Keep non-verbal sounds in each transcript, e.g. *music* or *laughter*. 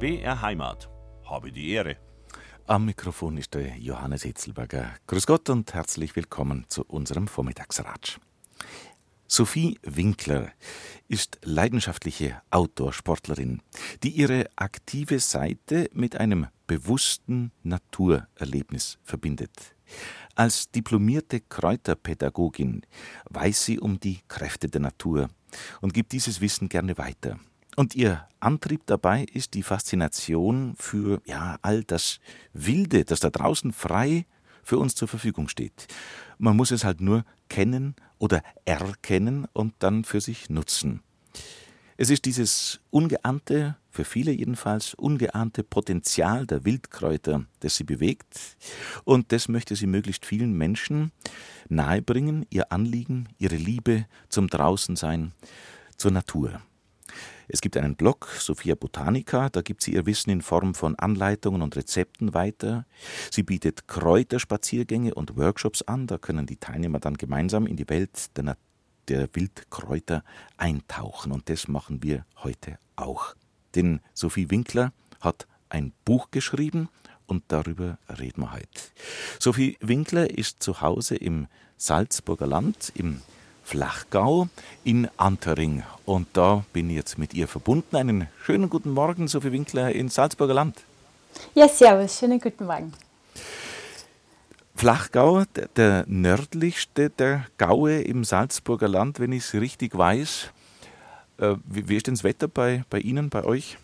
BR Heimat. Habe die Ehre. Am Mikrofon ist der Johannes Hitzelberger. Grüß Gott und herzlich willkommen zu unserem Vormittagsratsch. Sophie Winkler ist leidenschaftliche Outdoor-Sportlerin, die ihre aktive Seite mit einem bewussten Naturerlebnis verbindet. Als diplomierte Kräuterpädagogin weiß sie um die Kräfte der Natur und gibt dieses Wissen gerne weiter. Und ihr Antrieb dabei ist die Faszination für ja, all das Wilde, das da draußen frei für uns zur Verfügung steht. Man muss es halt nur kennen oder erkennen und dann für sich nutzen. Es ist dieses ungeahnte, für viele jedenfalls ungeahnte Potenzial der Wildkräuter, das sie bewegt, und das möchte sie möglichst vielen Menschen nahebringen, ihr Anliegen, ihre Liebe zum Draußensein, zur Natur. Es gibt einen Blog, Sophia Botanica, da gibt sie ihr Wissen in Form von Anleitungen und Rezepten weiter. Sie bietet Kräuterspaziergänge und Workshops an, da können die Teilnehmer dann gemeinsam in die Welt der, der Wildkräuter eintauchen. Und das machen wir heute auch. Denn Sophie Winkler hat ein Buch geschrieben und darüber reden wir heute. Sophie Winkler ist zu Hause im Salzburger Land, im Flachgau in Antering. Und da bin ich jetzt mit ihr verbunden. Einen schönen guten Morgen, Sophie Winkler in Salzburger Land. Ja, servus, schönen guten Morgen. Flachgau, der, der nördlichste der Gaue im Salzburger Land, wenn ich es richtig weiß. Äh, wie, wie, ist denn das Wetter bei, bei Ihnen, bei euch?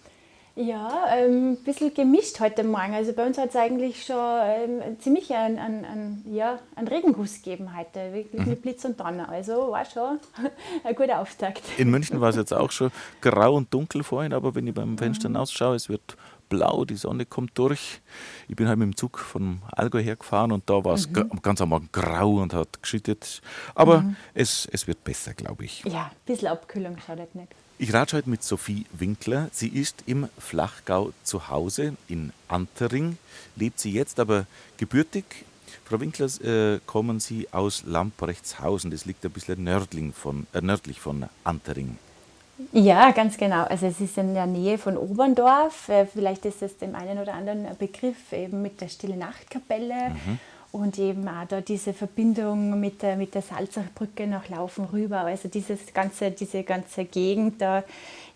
Ja, ähm, ein bisschen gemischt heute Morgen. Also bei uns hat es eigentlich schon ähm, ziemlich einen ein, ein, ja, ein Regenguss gegeben heute, wirklich mhm. mit Blitz und Donner. Also war schon *laughs* ein guter Auftakt. In München war es jetzt auch schon grau und dunkel vorhin, aber wenn ich beim Fenster mhm. ausschaue, es wird blau, die Sonne kommt durch. Ich bin halt mit dem Zug vom Allgäu hergefahren und da war es mhm. ganz am Morgen grau und hat geschüttet. Aber mhm. es, es wird besser, glaube ich. Ja, ein bisschen Abkühlung schadet nicht. Ich rate heute mit Sophie Winkler. Sie ist im Flachgau zu Hause in Antering, lebt sie jetzt aber gebürtig. Frau Winkler, äh, kommen Sie aus Lamprechtshausen. Das liegt ein bisschen nördlich von, äh, nördlich von Antering. Ja, ganz genau. Also es ist in der Nähe von Oberndorf. Äh, vielleicht ist es dem einen oder anderen ein Begriff eben mit der Stille Nachtkapelle. Mhm und eben auch da diese Verbindung mit der, mit der Salzachbrücke nach Laufen rüber. Also dieses ganze, diese ganze Gegend da,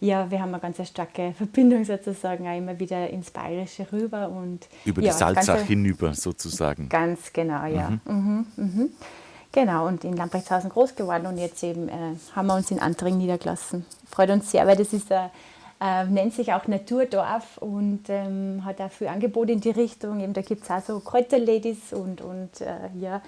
ja, wir haben eine ganz starke Verbindung sozusagen auch immer wieder ins Bayerische rüber. Und, Über ja, die Salzach hinüber sozusagen. Ganz genau, ja. Mhm. Mhm, mhm. Genau, und in Lamprechtshausen groß geworden und jetzt eben äh, haben wir uns in Antring niedergelassen. Freut uns sehr, weil das ist ein äh, nennt sich auch Naturdorf und ähm, hat auch viel Angebot in die Richtung. Eben, da gibt es auch so Kräuterladies und, und äh, ja,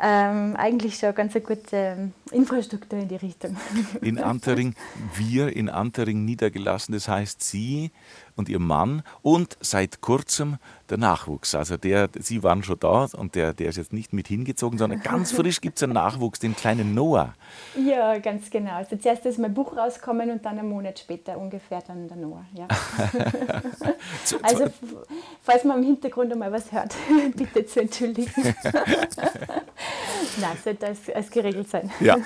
ähm, eigentlich schon eine ganz gute ähm, Infrastruktur in die Richtung. In Antering, wir in Antering niedergelassen, das heißt Sie und ihr Mann und seit kurzem der Nachwuchs. Also der, sie waren schon da und der, der ist jetzt nicht mit hingezogen, sondern ganz *laughs* frisch gibt es einen Nachwuchs, den kleinen Noah. Ja, ganz genau. Also zuerst ist mein Buch rausgekommen und dann einen Monat später ungefähr dann der Noah. Ja. *laughs* also falls man im Hintergrund einmal was hört, *laughs* bitte zu entschuldigen. Nein, sollte als geregelt sein. Ja.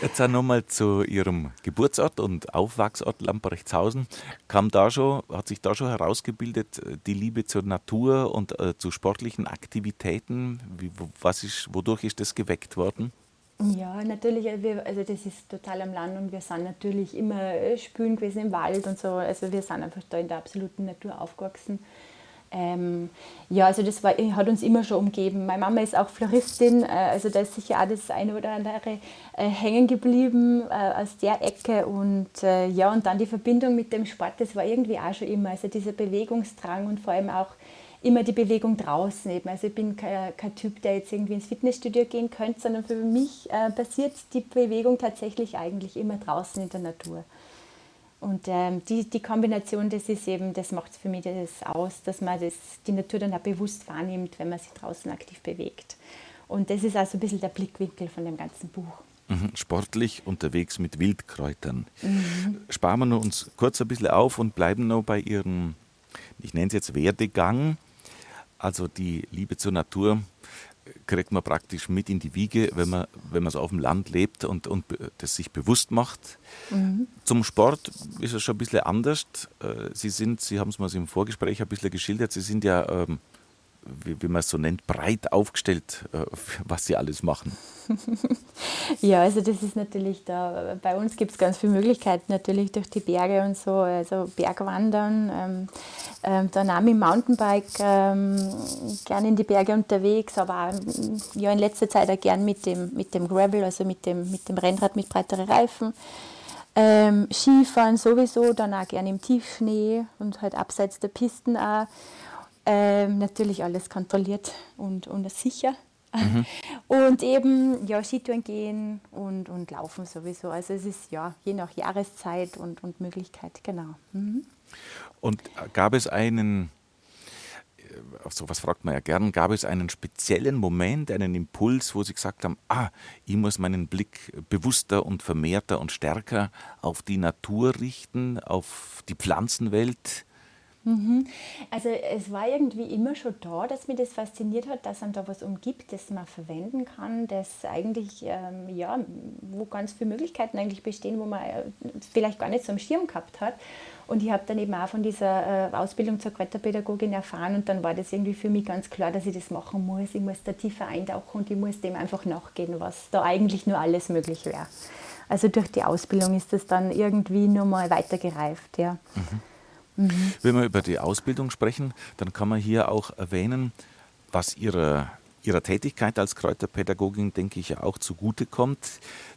Jetzt auch nochmal zu Ihrem Geburtsort und Aufwachsort Lamprechtshausen. Kam da schon, hat sich da schon herausgebildet äh, die Liebe zur Natur und äh, zu sportlichen Aktivitäten? Wie, was ist, wodurch ist das geweckt worden? Ja, natürlich. Äh, also das ist total am Land und wir sind natürlich immer äh, spülen gewesen im Wald und so. Also wir sind einfach da in der absoluten Natur aufgewachsen. Ähm, ja, also das war, hat uns immer schon umgeben. Meine Mama ist auch Floristin, äh, also da ist sicher auch das eine oder andere äh, hängen geblieben äh, aus der Ecke. Und äh, ja, und dann die Verbindung mit dem Sport, das war irgendwie auch schon immer. Also dieser Bewegungsdrang und vor allem auch immer die Bewegung draußen eben. Also ich bin kein, kein Typ, der jetzt irgendwie ins Fitnessstudio gehen könnte, sondern für mich äh, passiert die Bewegung tatsächlich eigentlich immer draußen in der Natur. Und ähm, die, die Kombination, das ist eben, das macht für mich das aus, dass man das, die Natur dann auch bewusst wahrnimmt, wenn man sich draußen aktiv bewegt. Und das ist also ein bisschen der Blickwinkel von dem ganzen Buch. Mhm, sportlich unterwegs mit Wildkräutern. Mhm. Sparen wir uns kurz ein bisschen auf und bleiben noch bei Ihrem, ich nenne es jetzt Werdegang. Also die Liebe zur Natur, kriegt man praktisch mit in die Wiege, wenn man, wenn man so auf dem Land lebt und, und das sich bewusst macht. Mhm. Zum Sport ist es schon ein bisschen anders. Äh, Sie sind, Sie haben es mal im Vorgespräch ein bisschen geschildert, Sie sind ja ähm, wie, wie man es so nennt, breit aufgestellt, äh, was sie alles machen? *laughs* ja, also das ist natürlich da, bei uns gibt es ganz viele Möglichkeiten, natürlich durch die Berge und so, also Bergwandern, ähm, ähm, dann auch mit Mountainbike ähm, gerne in die Berge unterwegs, aber ja, in letzter Zeit auch gern mit dem, mit dem Gravel, also mit dem, mit dem Rennrad mit breiteren Reifen. Ähm, Skifahren sowieso, dann auch gerne im Tiefschnee und halt abseits der Pisten auch. Ähm, natürlich alles kontrolliert und, und sicher. Mhm. *laughs* Und eben ja, Skitouren gehen und, und laufen sowieso. Also es ist ja je nach Jahreszeit und, und Möglichkeit, genau. Mhm. Und gab es einen, äh, auf sowas fragt man ja gern, gab es einen speziellen Moment, einen Impuls, wo Sie gesagt haben, ah, ich muss meinen Blick bewusster und vermehrter und stärker auf die Natur richten, auf die Pflanzenwelt? Mhm. Also es war irgendwie immer schon da, dass mich das fasziniert hat, dass man da was umgibt, das man verwenden kann, das eigentlich, ähm, ja, wo ganz viele Möglichkeiten eigentlich bestehen, wo man äh, vielleicht gar nicht so am Schirm gehabt hat. Und ich habe dann eben auch von dieser äh, Ausbildung zur Kräuterpädagogin erfahren und dann war das irgendwie für mich ganz klar, dass ich das machen muss. Ich muss da tiefer eintauchen und ich muss dem einfach nachgehen, was da eigentlich nur alles möglich wäre. Also durch die Ausbildung ist das dann irgendwie nur mal weitergereift, ja. Mhm. Mhm. Wenn wir über die Ausbildung sprechen, dann kann man hier auch erwähnen, was ihrer, ihrer Tätigkeit als Kräuterpädagogin, denke ich, ja auch zugutekommt,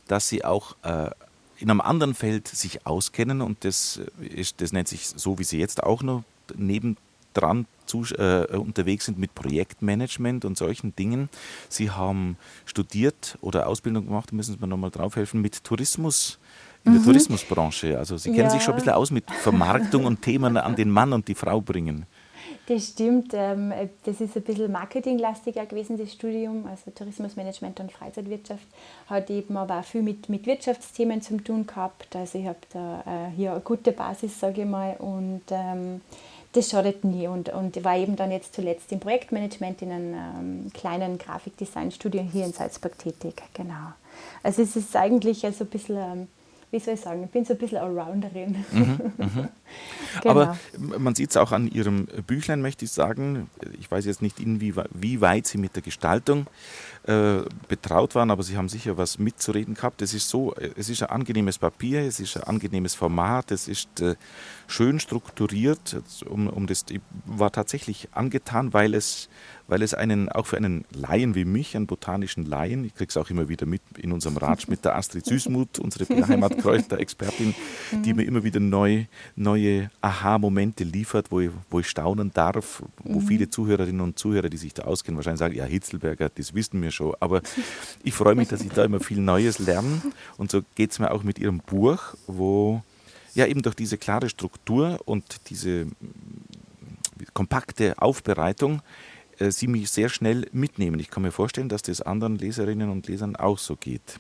dass sie auch äh, in einem anderen Feld sich auskennen und das, ist, das nennt sich so, wie sie jetzt auch noch nebendran zu, äh, unterwegs sind mit Projektmanagement und solchen Dingen. Sie haben studiert oder Ausbildung gemacht, müssen Sie mir nochmal drauf helfen, mit Tourismus in der mhm. Tourismusbranche. Also Sie kennen ja. sich schon ein bisschen aus mit Vermarktung und Themen an den Mann und die Frau bringen. Das stimmt. Ähm, das ist ein bisschen marketinglastiger gewesen, das Studium. Also Tourismusmanagement und Freizeitwirtschaft hat eben aber auch viel mit, mit Wirtschaftsthemen zu tun gehabt. Also ich habe da äh, hier eine gute Basis, sage ich mal. Und ähm, das schadet nie. Und, und war eben dann jetzt zuletzt im Projektmanagement in einem ähm, kleinen Grafikdesignstudio hier in Salzburg tätig. Genau. Also es ist eigentlich also ein bisschen ähm, wie soll ich sagen, ich bin so ein bisschen Allrounderin. Mhm, *laughs* mhm. genau. Aber man sieht es auch an Ihrem Büchlein, möchte ich sagen. Ich weiß jetzt nicht, wie weit Sie mit der Gestaltung äh, betraut waren, aber Sie haben sicher was mitzureden gehabt. Es ist so, es ist ein angenehmes Papier, es ist ein angenehmes Format, es ist äh, schön strukturiert. Um, um das, ich war tatsächlich angetan, weil es weil es einen, auch für einen Laien wie mich, einen botanischen Laien, ich kriege es auch immer wieder mit in unserem Ratsch mit der Astrid Süßmuth, unsere *laughs* Heimatkräuter-Expertin, die mir immer wieder neu, neue Aha-Momente liefert, wo ich, wo ich staunen darf, wo mhm. viele Zuhörerinnen und Zuhörer, die sich da auskennen, wahrscheinlich sagen, ja, Hitzelberger, das wissen wir schon. Aber ich freue mich, dass ich da immer viel Neues lerne. Und so geht es mir auch mit ihrem Buch, wo ja eben durch diese klare Struktur und diese kompakte Aufbereitung äh, sie mich sehr schnell mitnehmen. Ich kann mir vorstellen, dass das anderen Leserinnen und Lesern auch so geht.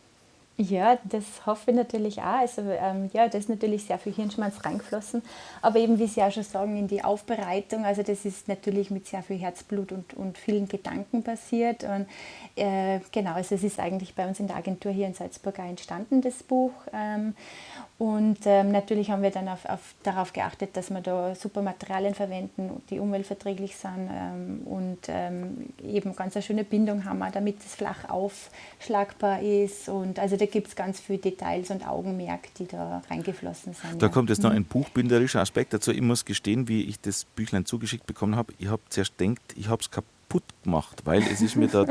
Ja, das hoffe ich natürlich auch. Also ähm, ja, da ist natürlich sehr viel Hirnschmalz reingeflossen. Aber eben, wie Sie auch schon sagen, in die Aufbereitung, also das ist natürlich mit sehr viel Herzblut und, und vielen Gedanken passiert. Und äh, genau, also es ist eigentlich bei uns in der Agentur hier in Salzburg auch entstanden, das Buch. Ähm, und ähm, natürlich haben wir dann auf, auf, darauf geachtet, dass wir da super Materialien verwenden, die umweltverträglich sind ähm, und ähm, eben ganz eine schöne Bindung haben, damit es flach aufschlagbar ist. Und also da gibt es ganz viele Details und Augenmerk, die da reingeflossen sind. Da ja. kommt jetzt noch mhm. ein buchbinderischer Aspekt dazu. Ich muss gestehen, wie ich das Büchlein zugeschickt bekommen habe, ich habe zuerst gedacht, ich habe es kaputt gemacht, weil es ist mir da,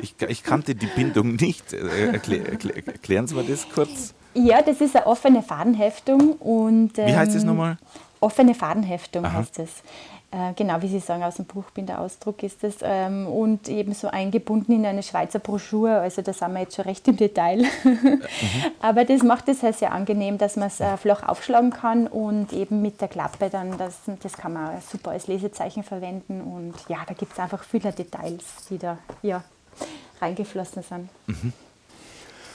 ich, ich kannte die Bindung nicht. Äh, erklär, erklär, erklären Sie mir das kurz. Ja, das ist eine offene Fadenheftung. Und, ähm, wie heißt das ähm, nochmal? Offene Fadenheftung Aha. heißt es. Äh, genau, wie Sie sagen, aus dem Buchbinderausdruck ist das. Ähm, und eben so eingebunden in eine Schweizer Broschüre. Also da sind wir jetzt schon recht im Detail. mhm. *laughs* Aber das macht es halt sehr angenehm, dass man es äh, flach aufschlagen kann und eben mit der Klappe dann, das, das kann man super als Lesezeichen verwenden. Und ja, da gibt es einfach viele Details, die da ja, reingeflossen sind. Mhm.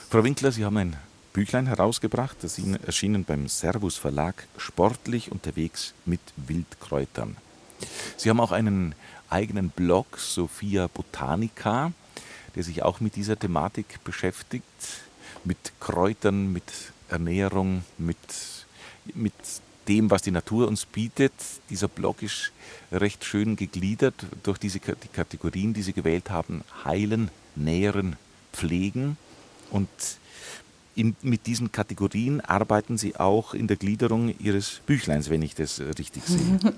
Frau Winkler, Sie haben ein Büchlein herausgebracht, das Ihnen erschienen beim Servus Verlag, sportlich unterwegs mit Wildkräutern. Sie haben auch einen eigenen Blog, Sophia Botanica. der sich auch mit dieser Thematik beschäftigt, mit Kräutern, mit Ernährung, mit, mit dem, was die Natur uns bietet. Dieser Blog ist recht schön gegliedert durch diese die Kategorien, die Sie gewählt haben. Heilen, Nähren, Pflegen. Und in, mit diesen Kategorien arbeiten Sie auch in der Gliederung Ihres Büchleins, wenn ich das richtig sehe. *laughs*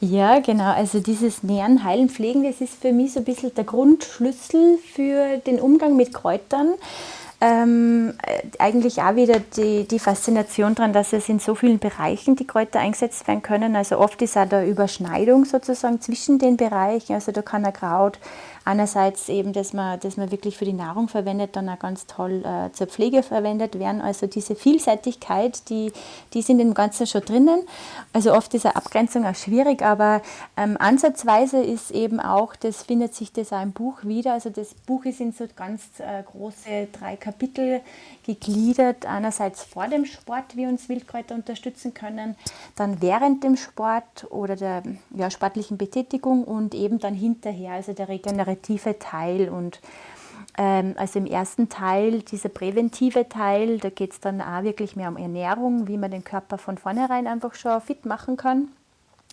Ja, genau. Also dieses Nähren, Heilen, Pflegen, das ist für mich so ein bisschen der Grundschlüssel für den Umgang mit Kräutern ähm, eigentlich auch wieder die, die Faszination daran, dass es in so vielen Bereichen die Kräuter eingesetzt werden können. Also oft ist auch da Überschneidung sozusagen zwischen den Bereichen. Also da kann ein Kraut einerseits eben, dass man, dass man wirklich für die Nahrung verwendet, dann auch ganz toll äh, zur Pflege verwendet werden. Also diese Vielseitigkeit, die, die ist in Ganzen schon drinnen. Also oft ist eine Abgrenzung auch schwierig, aber ähm, ansatzweise ist eben auch, das findet sich das auch im Buch wieder. Also das Buch ist in so ganz äh, große drei Kapitel gegliedert. Einerseits vor dem Sport, wie uns Wildkräuter unterstützen können, dann während dem Sport oder der ja, sportlichen Betätigung und eben dann hinterher, also der regenerative Teil. Und ähm, also im ersten Teil, dieser präventive Teil, da geht es dann auch wirklich mehr um Ernährung, wie man den Körper von vornherein einfach schon fit machen kann.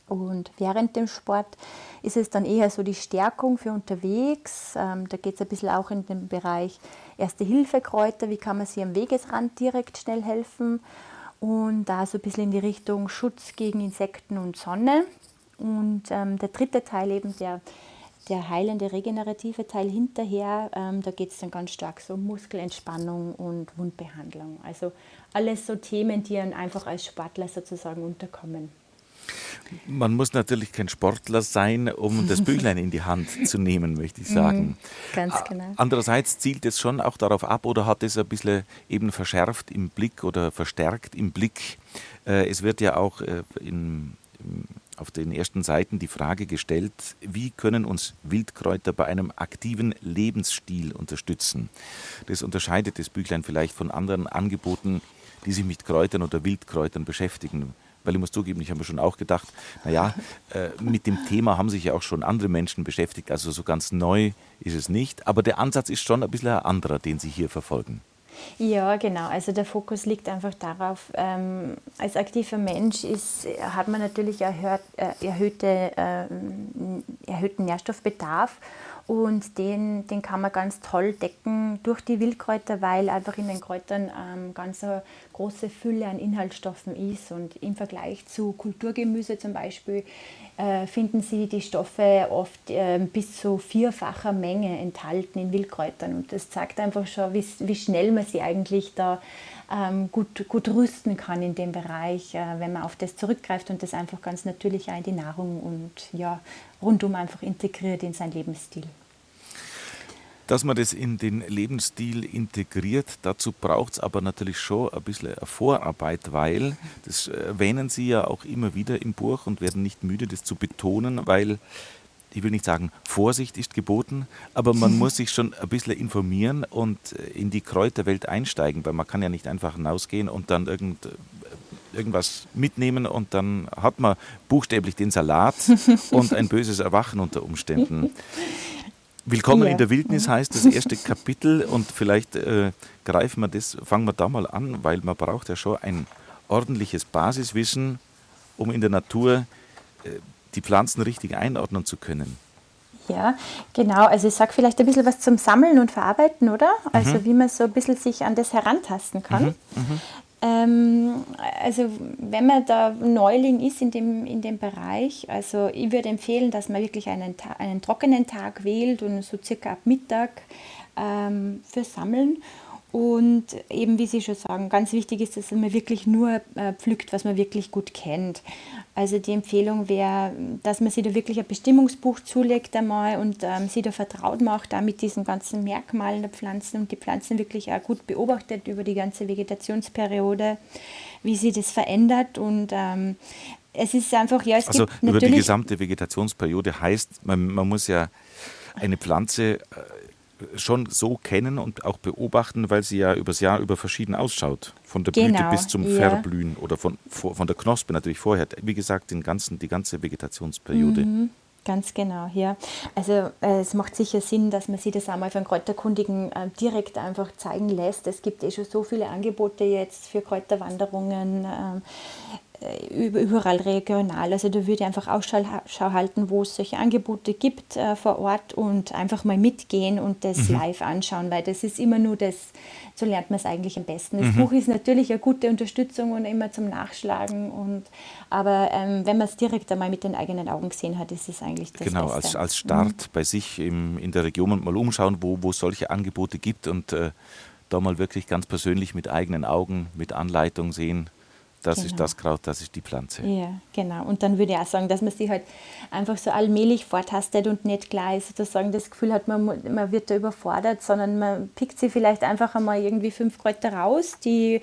Und während dem Sport ist es dann eher so die Stärkung für unterwegs. Ähm, da geht es ein bisschen auch in den Bereich Erste-Hilfe-Kräuter, wie kann man sie am Wegesrand direkt schnell helfen. Und da so ein bisschen in die Richtung Schutz gegen Insekten und Sonne. Und ähm, der dritte Teil eben der, der heilende, regenerative Teil hinterher, ähm, da geht es dann ganz stark so um Muskelentspannung und Wundbehandlung. Also alles so Themen, die dann einfach als Sportler sozusagen unterkommen. Man muss natürlich kein Sportler sein, um das Büchlein in die Hand zu nehmen, möchte ich *laughs* sagen. Mhm, ganz genau. Andererseits zielt es schon auch darauf ab oder hat es ein bisschen eben verschärft im Blick oder verstärkt im Blick. Äh, es wird ja auch äh, in, auf den ersten Seiten die Frage gestellt, wie können uns Wildkräuter bei einem aktiven Lebensstil unterstützen? Das unterscheidet das Büchlein vielleicht von anderen Angeboten, die sich mit Kräutern oder Wildkräutern beschäftigen weil ich muss zugeben, ich habe mir schon auch gedacht, naja, äh, mit dem Thema haben sich ja auch schon andere Menschen beschäftigt, also so ganz neu ist es nicht, aber der Ansatz ist schon ein bisschen ein anderer, den Sie hier verfolgen. Ja, genau. Also der Fokus liegt einfach darauf, ähm, als aktiver Mensch ist, hat man natürlich erhöht, äh, erhöhte, äh, erhöhten Nährstoffbedarf und den, den kann man ganz toll decken durch die Wildkräuter, weil einfach in den Kräutern ähm, ganz eine große Fülle an Inhaltsstoffen ist. Und im Vergleich zu Kulturgemüse zum Beispiel äh, finden Sie die Stoffe oft äh, bis zu vierfacher Menge enthalten in Wildkräutern. Und das zeigt einfach schon, wie, wie schnell man sie eigentlich da ähm, gut, gut rüsten kann in dem Bereich, äh, wenn man auf das zurückgreift und das einfach ganz natürlich in die Nahrung und ja, rundum einfach integriert in seinen Lebensstil. Dass man das in den Lebensstil integriert, dazu braucht es aber natürlich schon ein bisschen Vorarbeit, weil, das erwähnen Sie ja auch immer wieder im Buch und werden nicht müde, das zu betonen, weil ich will nicht sagen, Vorsicht ist geboten, aber man *laughs* muss sich schon ein bisschen informieren und in die Kräuterwelt einsteigen, weil man kann ja nicht einfach hinausgehen und dann irgend, irgendwas mitnehmen und dann hat man buchstäblich den Salat *laughs* und ein böses Erwachen unter Umständen. Willkommen ja. in der Wildnis heißt das erste Kapitel und vielleicht äh, greifen wir das, fangen wir da mal an, weil man braucht ja schon ein ordentliches Basiswissen, um in der Natur äh, die Pflanzen richtig einordnen zu können. Ja, genau. Also ich sage vielleicht ein bisschen was zum Sammeln und Verarbeiten, oder? Also mhm. wie man so ein bisschen sich an das herantasten kann. Mhm. Mhm. Ähm, also wenn man da Neuling ist in dem, in dem Bereich, also ich würde empfehlen, dass man wirklich einen, einen trockenen Tag wählt und so circa ab Mittag ähm, für Sammeln und eben, wie Sie schon sagen, ganz wichtig ist, dass man wirklich nur äh, pflückt, was man wirklich gut kennt. Also die Empfehlung wäre, dass man sich da wirklich ein Bestimmungsbuch zulegt einmal und ähm, sich da vertraut macht, da mit diesen ganzen Merkmalen der Pflanzen und die Pflanzen wirklich auch gut beobachtet über die ganze Vegetationsperiode, wie sie das verändert und ähm, es ist einfach, ja, es also gibt über die gesamte Vegetationsperiode heißt, man, man muss ja eine Pflanze äh, schon so kennen und auch beobachten, weil sie ja übers Jahr über verschieden ausschaut. Von der Blüte genau, bis zum ja. Verblühen oder von, von der Knospe natürlich vorher. Wie gesagt, den ganzen, die ganze Vegetationsperiode. Mhm. Ganz genau, ja. Also äh, es macht sicher Sinn, dass man sich das einmal von Kräuterkundigen äh, direkt einfach zeigen lässt. Es gibt eh schon so viele Angebote jetzt für Kräuterwanderungen. Äh, überall regional. Also da würde ich einfach Ausschau halten, wo es solche Angebote gibt äh, vor Ort und einfach mal mitgehen und das mhm. live anschauen, weil das ist immer nur das, so lernt man es eigentlich am besten. Das mhm. Buch ist natürlich eine gute Unterstützung und immer zum Nachschlagen, und, aber ähm, wenn man es direkt einmal mit den eigenen Augen gesehen hat, ist es eigentlich das Genau, Beste. als, als Start mhm. bei sich im, in der Region und mal umschauen, wo, wo es solche Angebote gibt und äh, da mal wirklich ganz persönlich mit eigenen Augen, mit Anleitung sehen, das genau. ist das Kraut, das ist die Pflanze. Ja, genau. Und dann würde ich auch sagen, dass man sich halt einfach so allmählich vortastet und nicht gleich sozusagen das Gefühl hat, man, man wird da überfordert, sondern man pickt sie vielleicht einfach einmal irgendwie fünf Kräuter raus, die,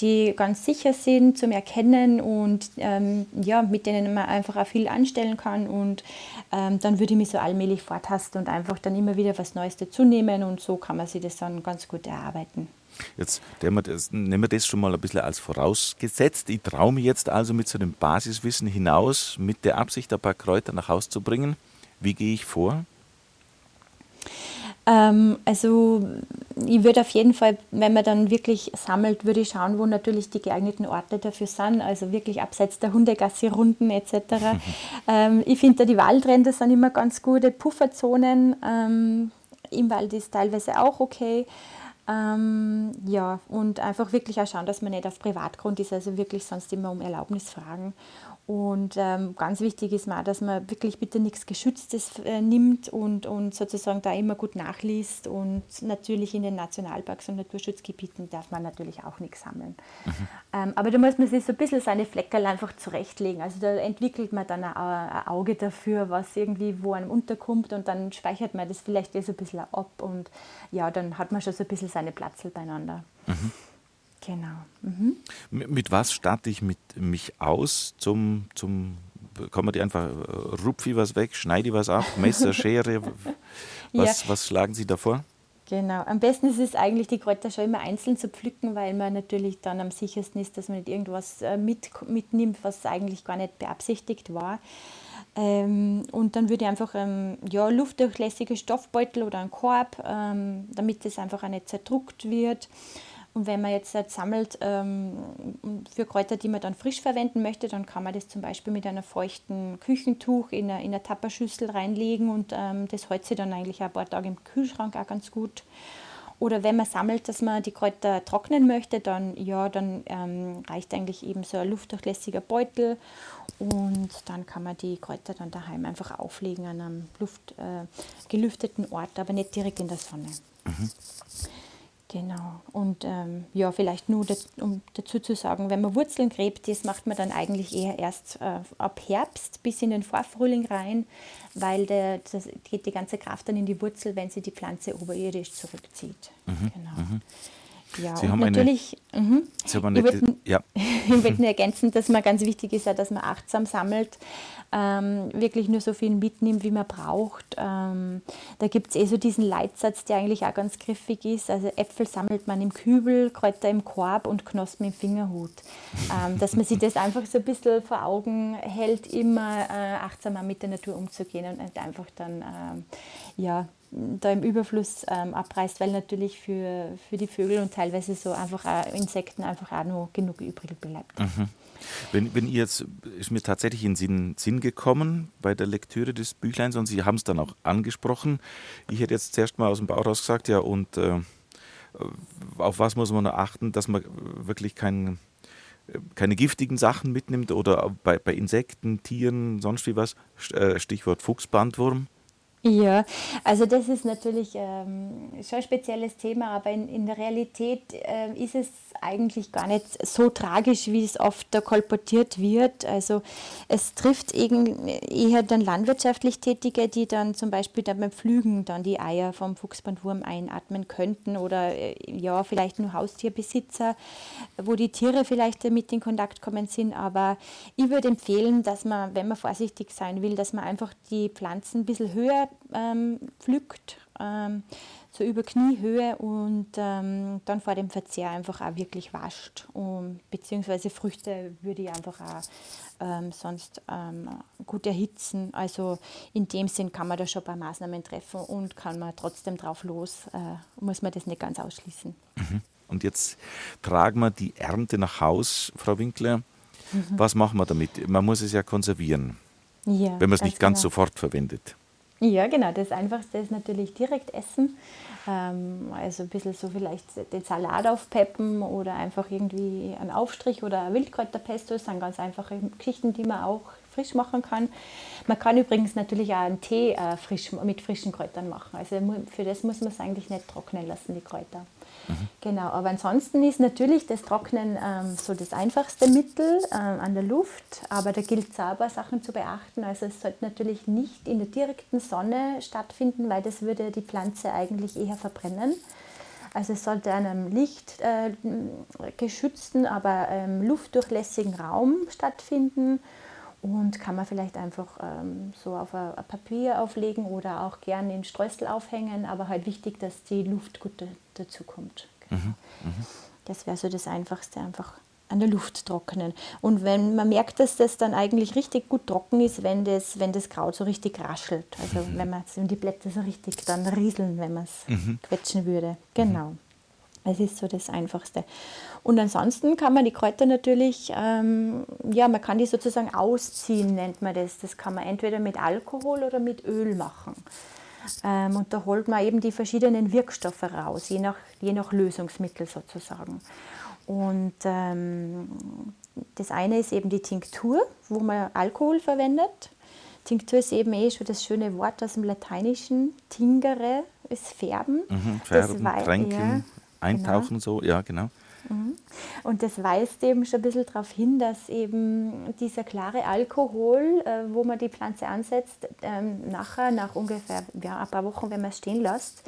die ganz sicher sind zum Erkennen und ähm, ja, mit denen man einfach auch viel anstellen kann. Und ähm, dann würde ich mich so allmählich vortasten und einfach dann immer wieder was Neues dazu nehmen und so kann man sich das dann ganz gut erarbeiten. Jetzt nehmen wir, das, nehmen wir das schon mal ein bisschen als vorausgesetzt. Ich traue mich jetzt also mit so einem Basiswissen hinaus, mit der Absicht, ein paar Kräuter nach Hause zu bringen. Wie gehe ich vor? Ähm, also ich würde auf jeden Fall, wenn man dann wirklich sammelt, würde ich schauen, wo natürlich die geeigneten Orte dafür sind, also wirklich abseits der Hundegasse, Runden etc. *laughs* ähm, ich finde da die Waldränder sind immer ganz gute Pufferzonen. Ähm, Im Wald ist teilweise auch okay. Ähm, ja, und einfach wirklich auch schauen, dass man nicht auf Privatgrund ist, also wirklich sonst immer um Erlaubnis fragen. Und ähm, ganz wichtig ist mal, dass man wirklich bitte nichts Geschütztes äh, nimmt und, und sozusagen da immer gut nachliest. Und natürlich in den Nationalparks und Naturschutzgebieten darf man natürlich auch nichts sammeln. Mhm. Ähm, aber da muss man sich so ein bisschen seine Fleckerl einfach zurechtlegen. Also da entwickelt man dann ein, ein, Auge dafür, was irgendwie wo einem unterkommt und dann speichert man das vielleicht eh so ein bisschen ab und ja, dann hat man schon so ein bisschen seine Platzel beieinander. Mhm. Genau. Mhm. Mit was starte ich mit mich aus zum, zum kann man die einfach äh, rupfi was weg, schneide was ab, Messer, *laughs* Schere, was, ja. was schlagen Sie davor? Genau, am besten ist es eigentlich, die Kräuter schon immer einzeln zu pflücken, weil man natürlich dann am sichersten ist, dass man nicht irgendwas äh, mit, mitnimmt, was eigentlich gar nicht beabsichtigt war. Ähm, und dann würde ich einfach ähm, ja, luftdurchlässige Stoffbeutel oder einen Korb, ähm, damit es einfach auch nicht zerdruckt wird. Und wenn man jetzt halt sammelt ähm, für Kräuter, die man dann frisch verwenden möchte, dann kann man das zum Beispiel mit einem feuchten Küchentuch in eine, in eine Tapperschüssel reinlegen und ähm, das hält sich dann eigentlich ein paar Tage im Kühlschrank auch ganz gut. Oder wenn man sammelt, dass man die Kräuter trocknen möchte, dann, ja, dann ähm, reicht eigentlich eben so ein luftdurchlässiger Beutel und dann kann man die Kräuter dann daheim einfach auflegen an einem luft, äh, Ort, aber nicht direkt in der Sonne. Mhm. Genau. Und ähm, ja, vielleicht nur, das, um dazu zu sagen, wenn man Wurzeln gräbt, das macht man dann eigentlich eher erst äh, ab Herbst bis in den Vorfrühling rein, weil der, das geht die ganze Kraft dann in die Wurzel, wenn sie die Pflanze oberirdisch zurückzieht. Mhm. Genau. Mhm. Ja, Sie und natürlich, eine, mhm. Sie haben eine, ich würde ja. *laughs* nur ergänzen, dass man ganz wichtig ist, dass man achtsam sammelt, ähm, wirklich nur so viel mitnimmt, wie man braucht. Ähm, da gibt es eh so diesen Leitsatz, der eigentlich auch ganz griffig ist. Also Äpfel sammelt man im Kübel, Kräuter im Korb und Knospen im Fingerhut. Ähm, dass man sich das einfach so ein bisschen vor Augen hält, immer äh, achtsamer mit der Natur umzugehen und einfach dann ähm, ja, da im Überfluss ähm, abreißt, weil natürlich für, für die Vögel und teilweise so einfach Insekten einfach auch noch genug übrig bleibt. Mhm. Wenn, wenn ihr jetzt, ist mir tatsächlich in Sinn, Sinn gekommen bei der Lektüre des Büchleins und Sie haben es dann auch angesprochen. Ich hätte jetzt zuerst mal aus dem Bauch raus gesagt, ja, und äh, auf was muss man achten, dass man wirklich kein, keine giftigen Sachen mitnimmt oder bei, bei Insekten, Tieren, sonst wie was, äh, Stichwort Fuchsbandwurm. Ja, also das ist natürlich ähm, schon ein spezielles Thema, aber in, in der Realität äh, ist es eigentlich gar nicht so tragisch, wie es oft da kolportiert wird. Also es trifft eher dann landwirtschaftlich Tätige, die dann zum Beispiel dann beim Pflügen dann die Eier vom Fuchsbandwurm einatmen könnten oder äh, ja, vielleicht nur Haustierbesitzer, wo die Tiere vielleicht mit in Kontakt kommen sind. Aber ich würde empfehlen, dass man, wenn man vorsichtig sein will, dass man einfach die Pflanzen ein bisschen höher ähm, pflückt, ähm, so über Kniehöhe und ähm, dann vor dem Verzehr einfach auch wirklich wascht. Und, beziehungsweise Früchte würde ich einfach auch ähm, sonst ähm, gut erhitzen. Also in dem Sinn kann man da schon ein paar Maßnahmen treffen und kann man trotzdem drauf los, äh, muss man das nicht ganz ausschließen. Mhm. Und jetzt tragen wir die Ernte nach Haus, Frau Winkler. Mhm. Was machen wir damit? Man muss es ja konservieren, ja, wenn man es nicht ganz genau. sofort verwendet. Ja, genau. Das Einfachste ist natürlich direkt essen. Ähm, also ein bisschen so vielleicht den Salat aufpeppen oder einfach irgendwie einen Aufstrich oder Wildkräuterpesto. Das sind ganz einfache Geschichten, die man auch frisch machen kann. Man kann übrigens natürlich auch einen Tee äh, frisch, mit frischen Kräutern machen. Also für das muss man es eigentlich nicht trocknen lassen, die Kräuter. Mhm. Genau, aber ansonsten ist natürlich das Trocknen ähm, so das einfachste Mittel äh, an der Luft, aber da gilt es auch Sachen zu beachten. Also es sollte natürlich nicht in der direkten Sonne stattfinden, weil das würde die Pflanze eigentlich eher verbrennen. Also es sollte in einem lichtgeschützten, äh, aber ähm, luftdurchlässigen Raum stattfinden und kann man vielleicht einfach ähm, so auf ein, Papier auflegen oder auch gerne in Streusel aufhängen, aber halt wichtig, dass die Luft gut dazu kommt. Genau. Mhm. Mhm. Das wäre so das Einfachste, einfach an der Luft trocknen. Und wenn man merkt, dass das dann eigentlich richtig gut trocken ist, wenn das, wenn das Kraut so richtig raschelt. Also mhm. wenn man wenn die Blätter so richtig dann rieseln, wenn man es mhm. quetschen würde. Genau. Es ist so das Einfachste. Und ansonsten kann man die Kräuter natürlich, ähm, ja, man kann die sozusagen ausziehen, nennt man das. Das kann man entweder mit Alkohol oder mit Öl machen. Ähm, und da holt man eben die verschiedenen Wirkstoffe raus, je nach, je nach Lösungsmittel sozusagen. Und ähm, das eine ist eben die Tinktur, wo man Alkohol verwendet. Tinktur ist eben eh schon das schöne Wort aus dem Lateinischen. Tingere ist Färben. Mhm, färben, das Tränken eintauchen, genau. so, ja, genau. Mhm. Und das weist eben schon ein bisschen darauf hin, dass eben dieser klare Alkohol, äh, wo man die Pflanze ansetzt, ähm, nachher, nach ungefähr ja, ein paar Wochen, wenn man es stehen lässt,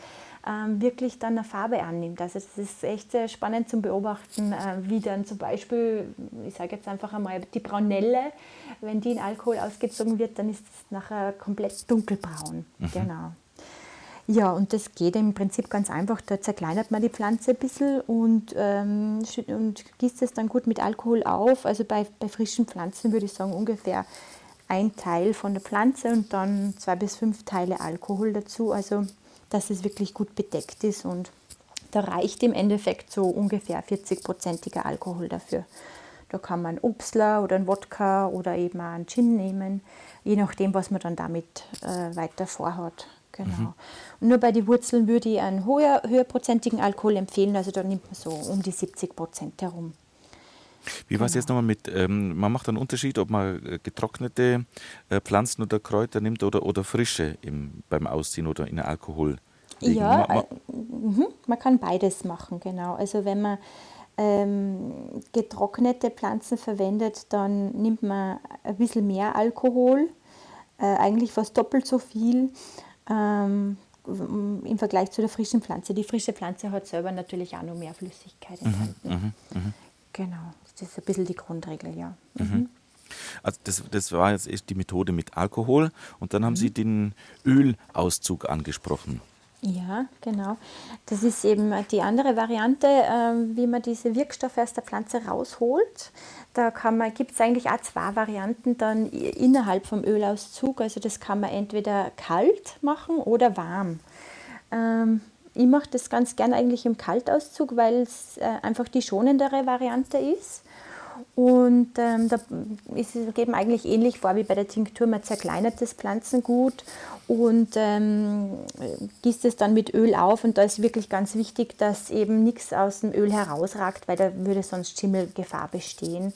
ähm, wirklich dann eine Farbe annimmt. Also es ist echt sehr spannend zum Beobachten, äh, wie dann zum Beispiel, ich sage jetzt einfach einmal, die Braunelle, wenn die in Alkohol ausgezogen wird, dann ist es nachher komplett dunkelbraun. Mhm. Genau. Ja, und das geht im Prinzip ganz einfach. Da zerkleinert man die Pflanze ein bisschen und, ähm, und gießt es dann gut mit Alkohol auf. Also bei, bei frischen Pflanzen würde ich sagen ungefähr ein Teil von der Pflanze und dann zwei bis fünf Teile Alkohol dazu. Also dass es wirklich gut bedeckt ist und da reicht im Endeffekt so ungefähr 40-prozentiger Alkohol dafür. Da kann man Obstler oder ein Wodka oder eben einen Gin nehmen, je nachdem, was man dann damit äh, weiter vorhat. Genau. Mhm. Und nur bei den Wurzeln würde ich einen höher, höherprozentigen Alkohol empfehlen, also da nimmt man so um die 70 Prozent herum. Wie war es genau. jetzt nochmal mit, ähm, man macht einen Unterschied, ob man äh, getrocknete äh, Pflanzen oder Kräuter nimmt oder, oder frische im, beim Ausziehen oder in Alkohol? Legen. Ja, man, man, äh, man kann beides machen, genau. Also wenn man ähm, getrocknete Pflanzen verwendet, dann nimmt man ein bisschen mehr Alkohol, äh, eigentlich fast doppelt so viel ähm, im Vergleich zu der frischen Pflanze. Die frische Pflanze hat selber natürlich auch noch mehr Flüssigkeit mhm, enthalten. Mhm, mh, Genau, das ist ein bisschen die Grundregel, ja. Mhm. mhm. Also das, das war jetzt erst die Methode mit Alkohol und dann haben mhm. Sie den Ölauszug angesprochen. Ja, genau. Das ist eben die andere Variante, äh, wie man diese Wirkstoffe aus der Pflanze rausholt. Da gibt es eigentlich auch zwei Varianten dann innerhalb vom Ölauszug. Also das kann man entweder kalt machen oder warm. Ähm, ich mache das ganz gern eigentlich im Kaltauszug, weil es äh, einfach die schonendere Variante ist. Und ähm, da ist es eben eigentlich ähnlich vor wie bei der Tinktur. Man zerkleinert das Pflanzengut und ähm, gießt es dann mit Öl auf. Und da ist wirklich ganz wichtig, dass eben nichts aus dem Öl herausragt, weil da würde sonst Schimmelgefahr bestehen.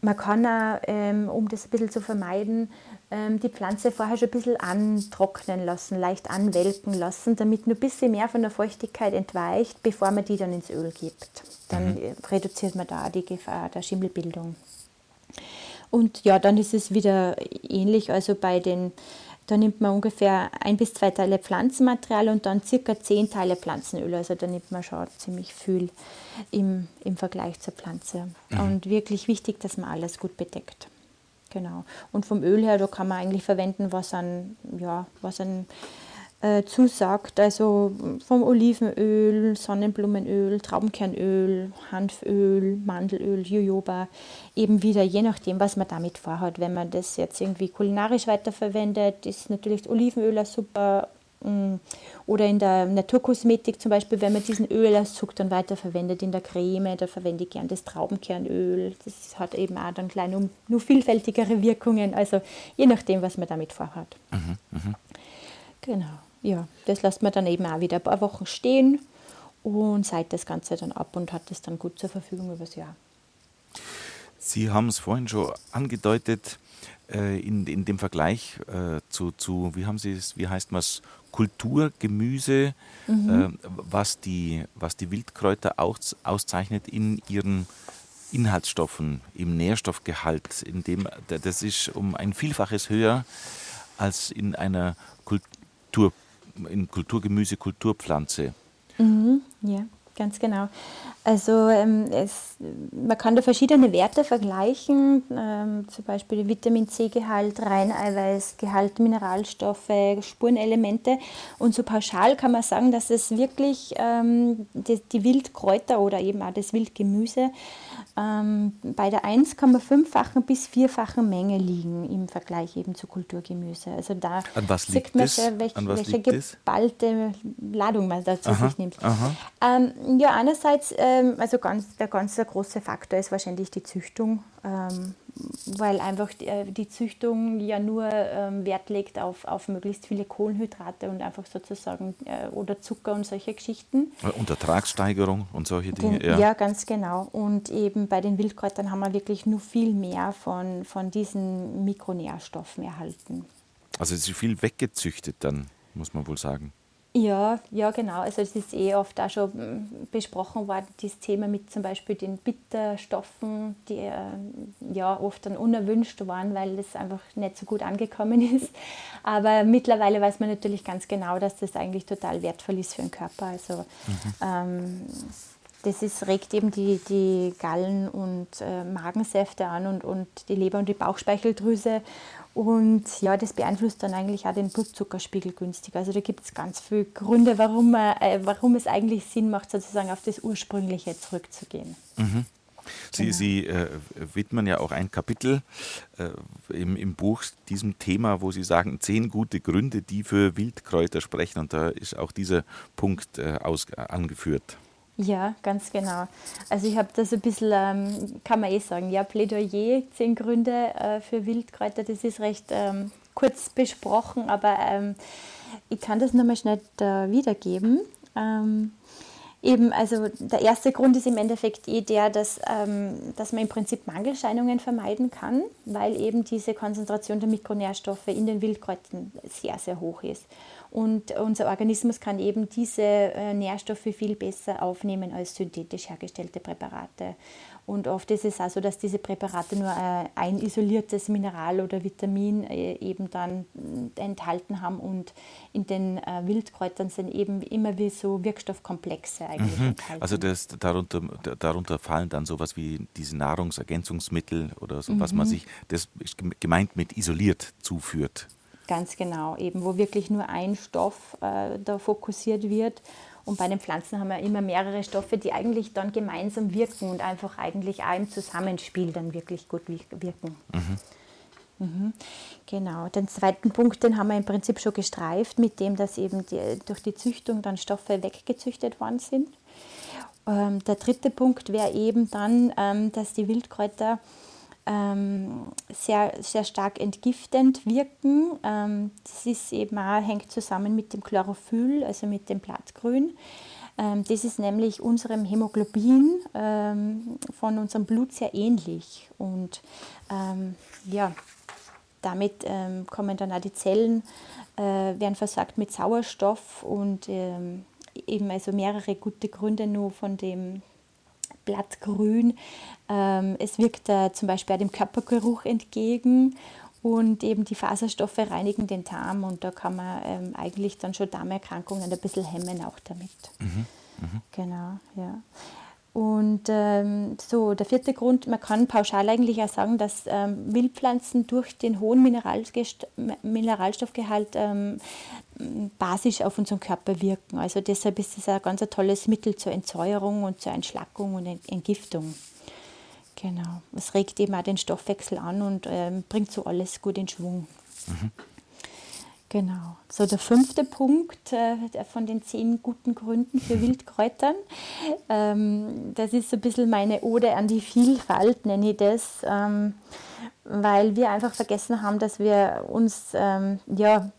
Man kann auch, ähm, um das ein bisschen zu vermeiden, die Pflanze vorher schon ein bisschen antrocknen lassen, leicht anwelken lassen, damit nur ein bisschen mehr von der Feuchtigkeit entweicht, bevor man die dann ins Öl gibt. Dann mhm. reduziert man da die Gefahr der Schimmelbildung. Und ja, dann ist es wieder ähnlich. Also bei den, da nimmt man ungefähr ein bis zwei Teile Pflanzenmaterial und dann circa zehn Teile Pflanzenöl. Also da nimmt man schon ziemlich viel im, im Vergleich zur Pflanze. Mhm. Und wirklich wichtig, dass man alles gut bedeckt. Genau. Und vom Öl her, da kann man eigentlich verwenden, was an, ja, was an äh, zusagt. Also vom Olivenöl, Sonnenblumenöl, Traubenkernöl, Hanföl, Mandelöl, Jojoba, eben wieder je nachdem, was man damit vorhat. Wenn man das jetzt irgendwie kulinarisch weiterverwendet, ist natürlich Olivenöl ein super oder in der Naturkosmetik zum Beispiel, wenn man diesen Ölauszug dann weiterverwendet in der Creme, da verwende ich gern das Traubenkernöl. Das hat eben auch dann gleich nur, nur vielfältigere Wirkungen, also je nachdem, was man damit vorhat. Mhm, mh. Genau ja, das lässt man dann eben auch wieder ein paar Wochen stehen und seit das Ganze dann ab und hat es dann gut zur Verfügung über das Jahr. Sie haben es vorhin schon angedeutet, äh, in, in dem Vergleich äh, zu, zu, wie haben Sie es, wie heißt man es, Kulturgemüse, mhm. äh, was, die, was die Wildkräuter aus, auszeichnet in ihren Inhaltsstoffen, im Nährstoffgehalt, in dem, das ist um ein Vielfaches höher als in einer Kultur in Kulturgemüse, Kulturpflanze. Mhm, ja, ganz genau. Also ähm, es, man kann da verschiedene Werte vergleichen, ähm, zum Beispiel Vitamin C-Gehalt, Reineiweißgehalt, Mineralstoffe, Spurenelemente. Und so pauschal kann man sagen, dass es wirklich ähm, die, die, Wildkräuter oder eben auch das Wildgemüse ähm, bei der 1,5-fachen bis 4-fachen Menge liegen im Vergleich eben zu Kulturgemüse. Also da An was liegt man schon, welch, welche geballte Ladung man dazu sich nimmt. Ja, einerseits ähm, also ganz, der ganz große Faktor ist wahrscheinlich die Züchtung, ähm, weil einfach die, äh, die, Züchtung ja nur ähm, Wert legt auf, auf möglichst viele Kohlenhydrate und einfach sozusagen äh, oder Zucker und solche Geschichten. Und Ertragssteigerung und solche Dinge. Den, ja. ja. ganz genau. Und eben bei den Wildkräutern haben wir wirklich nur viel mehr von, von diesen Mikronährstoffen erhalten. Also es ist viel weggezüchtet dann, muss man wohl sagen. Ja, ja, genau. Also es ist eh oft auch schon hm, besprochen worden, dieses Thema mit zum Beispiel den Bitterstoffen, die äh, ja oft dann unerwünscht waren, weil das einfach nicht so gut angekommen *laughs* ist. Aber mittlerweile weiß man natürlich ganz genau, dass das eigentlich total wertvoll ist für den Körper. Also mhm. ähm, das ist, regt eben die, die Gallen- und äh, Magensäfte an und, und die Leber- und die Bauchspeicheldrüse und ja, das beeinflusst dann eigentlich auch den Blutzuckerspiegel günstig. Also da gibt es ganz viele Gründe, warum, äh, warum es eigentlich Sinn macht, sozusagen auf das Ursprüngliche zurückzugehen. Mhm. Sie, genau. Sie äh, widmen ja auch ein Kapitel äh, im, im Buch diesem Thema, wo Sie sagen, zehn gute Gründe, die für Wildkräuter sprechen. Und da ist auch dieser Punkt äh, aus, angeführt. Ja, ganz genau. Also ich habe das ein bisschen, ähm, kann man eh sagen, ja, Plädoyer, zehn Gründe äh, für Wildkräuter, das ist recht ähm, kurz besprochen, aber ähm, ich kann das nochmal schnell äh, wiedergeben. Ähm, eben, also der erste Grund ist im Endeffekt eh der, dass, ähm, dass man im Prinzip Mangelscheinungen vermeiden kann, weil eben diese Konzentration der Mikronährstoffe in den Wildkräutern sehr, sehr hoch ist. Und unser Organismus kann eben diese äh, Nährstoffe viel besser aufnehmen als synthetisch hergestellte Präparate. Und oft ist es auch so, dass diese Präparate nur äh, ein isoliertes Mineral oder Vitamin äh, eben dann enthalten haben und in den Wildkräutern sind eben immer wie so Wirkstoffkomplexe eigentlich mhm. enthalten. Also das, darunter, darunter fallen dann sowas wie diese Nahrungsergänzungsmittel oder so, mhm. was man mhm. sich, das gemeint mit isoliert zuführt. Ganz genau, eben wo wirklich nur ein Stoff äh, da fokussiert wird. Und bei den Pflanzen haben wir immer mehrere Stoffe, die eigentlich dann gemeinsam wirken und einfach eigentlich auch im Zusammenspiel dann wirklich gut wirken. Mhm. Mhm. Genau. Den zweiten Punkt, den haben wir im Prinzip schon gestreift, mit dem, dass eben die, durch die Züchtung dann Stoffe weggezüchtet worden sind. Ähm, der dritte Punkt wäre eben dann, ähm, dass die Wildkräuter ähm, sehr, sehr stark entgiftend wirken. Ähm, das ist eben auch, hängt zusammen mit dem Chlorophyll, also mit dem Blattgrün. Ähm, das ist nämlich unserem Hämoglobin ähm, von unserem Blut sehr ähnlich. Und ähm, ja, damit ähm, kommen dann auch die Zellen, äh, werden versorgt mit Sauerstoff und eben also mehrere gute Gründe nur von dem Blattgrün. Ähm, es wirkt äh, zum Beispiel dem Körpergeruch entgegen und eben die Faserstoffe reinigen den Darm und da kann man ähm, eigentlich dann schon Darmerkrankungen ein bisschen hemmen auch damit. Mhm. Mhm. Genau, ja. Und ähm, so, der vierte Grund, man kann pauschal eigentlich auch sagen, dass ähm, Wildpflanzen durch den hohen Mineralstoffgehalt ähm, basisch auf unseren Körper wirken. Also deshalb ist es ein ganz ein tolles Mittel zur Entsäuerung und zur Entschlackung und Entgiftung. Genau. Es regt eben auch den Stoffwechsel an und ähm, bringt so alles gut in Schwung. Mhm. Genau. So der fünfte Punkt äh, von den zehn guten Gründen für Wildkräutern. Ähm, das ist so ein bisschen meine Ode an die Vielfalt, nenne ich das, ähm, weil wir einfach vergessen haben, dass wir uns ähm, ja,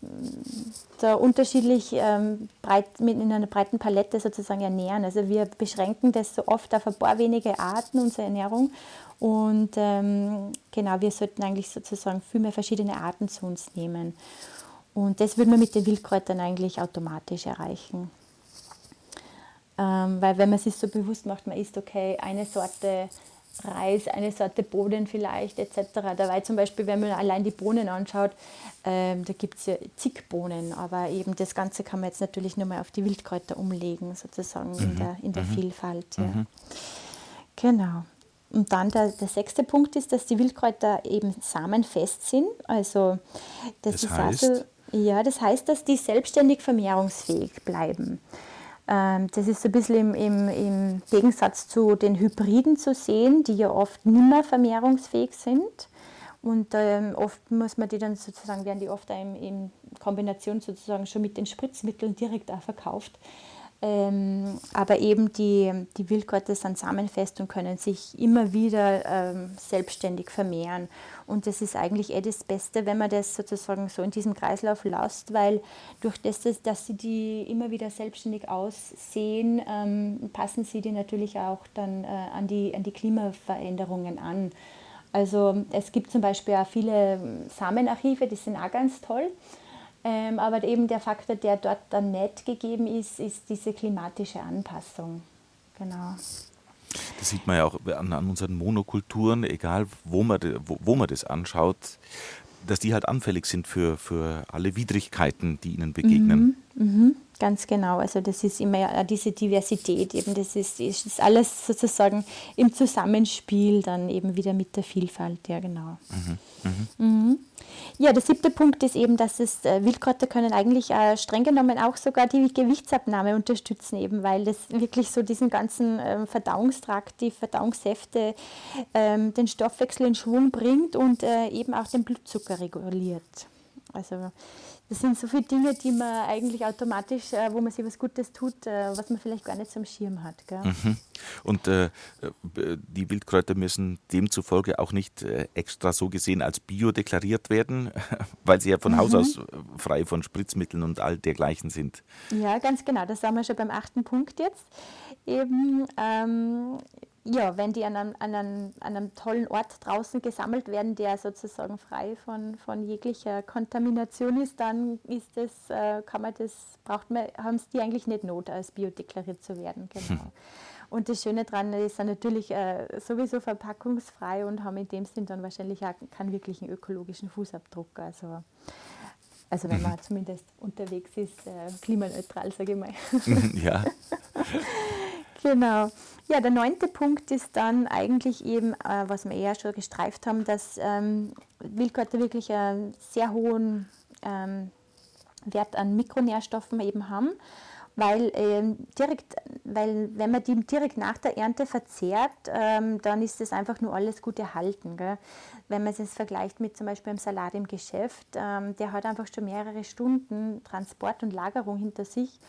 da unterschiedlich ähm, breit, mit in einer breiten Palette sozusagen ernähren. Also wir beschränken das so oft auf ein paar wenige Arten, unsere Ernährung. Und ähm, genau, wir sollten eigentlich sozusagen viel mehr verschiedene Arten zu uns nehmen. Und das würde man mit den Wildkräutern eigentlich automatisch erreichen. Ähm, weil wenn man sich so bewusst macht, man isst okay, eine Sorte Reis, eine Sorte Boden vielleicht etc. Dabei zum Beispiel, wenn man allein die Bohnen anschaut, ähm, da gibt es ja zig Bohnen, aber eben das Ganze kann man jetzt natürlich nur mal auf die Wildkräuter umlegen, sozusagen mhm. in der, in der mhm. Vielfalt. Ja. Mhm. Genau. Und dann der, der sechste Punkt ist, dass die Wildkräuter eben samenfest sind. Also das, das ist heißt? also ja, das heißt, dass die selbstständig vermehrungsfähig bleiben. Ähm, das ist ein bisschen im, im, im, Gegensatz zu den Hybriden zu sehen, die ja oft nimmer vermehrungsfähig sind. Und ähm, oft muss man die dann sozusagen, werden die oft in, in Kombination sozusagen schon mit den Spritzmitteln direkt auch verkauft. Ähm, aber eben die, die Wildkräuter sind samenfest und können sich immer wieder ähm, selbstständig vermehren. Und das ist eigentlich eh das Beste, wenn man das sozusagen so in diesem Kreislauf lässt, weil durch das, dass sie die immer wieder selbstständig aussehen, ähm, passen sie die natürlich auch dann äh, an, die, an die Klimaveränderungen an. Also es gibt zum Beispiel auch viele Samenarchive, die sind auch ganz toll. Ähm, aber eben der Faktor, der dort dann nicht gegeben ist, ist diese klimatische Anpassung. Genau. Das sieht man ja auch an, an unseren Monokulturen, egal wo man, wo, wo man das anschaut, dass die halt anfällig sind für, für alle Widrigkeiten, die ihnen begegnen. Mhm, mh, ganz genau. Also das ist immer diese Diversität, eben das ist, ist alles sozusagen im Zusammenspiel dann eben wieder mit der Vielfalt, ja genau. Mhm, mh. Mhm. Ja, der siebte Punkt ist eben, dass es äh, Wildkräuter können eigentlich äh, streng genommen auch sogar die Gewichtsabnahme unterstützen, eben weil das wirklich so diesen ganzen äh, Verdauungstrakt, die Verdauungssäfte, ähm, den Stoffwechsel in Schwung bringt und äh, eben auch den Blutzucker reguliert. Also das sind so viele Dinge, die man eigentlich automatisch, äh, wo man sich was Gutes tut, äh, was man vielleicht gar nicht so am Schirm hat. Mhm. Und äh, die Wildkräuter müssen demzufolge auch nicht äh, extra so gesehen als bio deklariert werden, *laughs* weil sie ja von mhm. Haus aus äh, frei von Spritzmitteln und all dergleichen sind. Ja, ganz genau. Das haben wir schon beim achten Punkt jetzt. Eben, ähm, ja, wenn die an einem, an, einem, an einem, tollen Ort draußen gesammelt werden, der sozusagen frei von, von jeglicher Kontamination ist, dann ist das, äh, kann man das, braucht man, haben es die eigentlich nicht Not, als biodeklariert zu werden. *laughs* Genau. Hm. Und das Schöne daran ist sind natürlich äh, sowieso verpackungsfrei und haben in dem Sinn dann wahrscheinlich auch keinen wirklichen ökologischen Fußabdruck. Also, also wenn man mhm. zumindest unterwegs ist, äh, klimaneutral, sage ich mal. *laughs* ja. *laughs* genau. Ja, der neunte Punkt ist dann eigentlich eben, äh, was wir eher schon gestreift haben, dass ähm, Wildkräuter wirklich einen sehr hohen ähm, Wert an Mikronährstoffen eben haben, weil, ähm, direkt, weil wenn man die direkt nach der Ernte verzehrt, ähm, dann ist das einfach nur alles gut erhalten. Gell? Wenn man es vergleicht mit zum Beispiel einem Salat im Geschäft, ähm, der hat einfach schon mehrere Stunden Transport und Lagerung hinter sich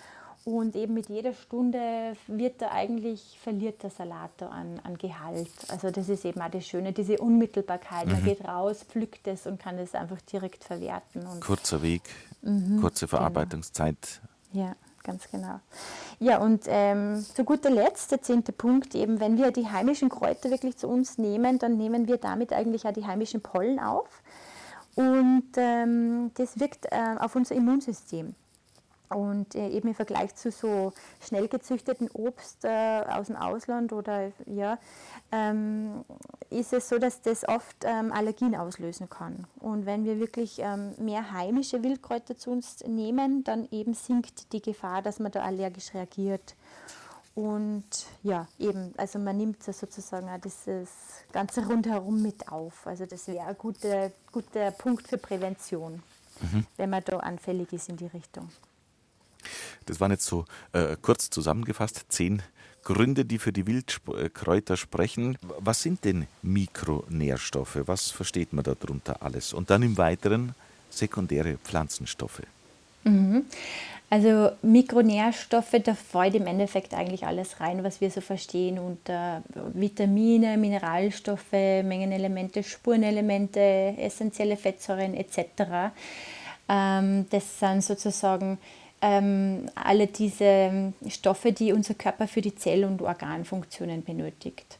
und eben mit jeder Stunde wird da eigentlich, verliert der Salat an, an Gehalt. Also das ist eben auch das Schöne, diese Unmittelbarkeit. Mhm. Man geht raus, pflückt es und kann es einfach direkt verwerten. Kurzer Weg, mhm, kurze genau. Verarbeitungszeit. Genau. Ja, ganz genau. Ja, und ähm, zu guter Letzt, der zehnte Punkt, eben wenn wir die heimischen Kräuter wirklich zu uns nehmen, dann nehmen wir damit eigentlich auch die heimischen Pollen auf. Und ähm, das wirkt äh, auf unser Immunsystem. Und äh, eben im Vergleich zu so schnell gezüchteten Obst äh, aus dem Ausland oder ja, ähm, ist es so, dass das oft ähm, Allergien auslösen kann. Und wenn wir wirklich ähm, mehr heimische Wildkräuter zu uns nehmen, dann eben sinkt die Gefahr, dass man da allergisch reagiert. Und ja, eben, also man nimmt sozusagen auch dieses Ganze rundherum mit auf. Also das wäre ein guter, guter Punkt für Prävention, mhm. wenn man da anfällig ist in die Richtung. Das waren jetzt so äh, kurz zusammengefasst zehn Gründe, die für die Wildkräuter sprechen. Was sind denn Mikronährstoffe? Was versteht man darunter alles? Und dann im Weiteren sekundäre Pflanzenstoffe. Mhm. Also Mikronährstoffe, da fällt im Endeffekt eigentlich alles rein, was wir so verstehen unter Vitamine, Mineralstoffe, Mengenelemente, Spurenelemente, essentielle Fettsäuren etc. Ähm, das sind sozusagen ähm, alle diese Stoffe, die unser Körper für die Zell- und Organfunktionen benötigt.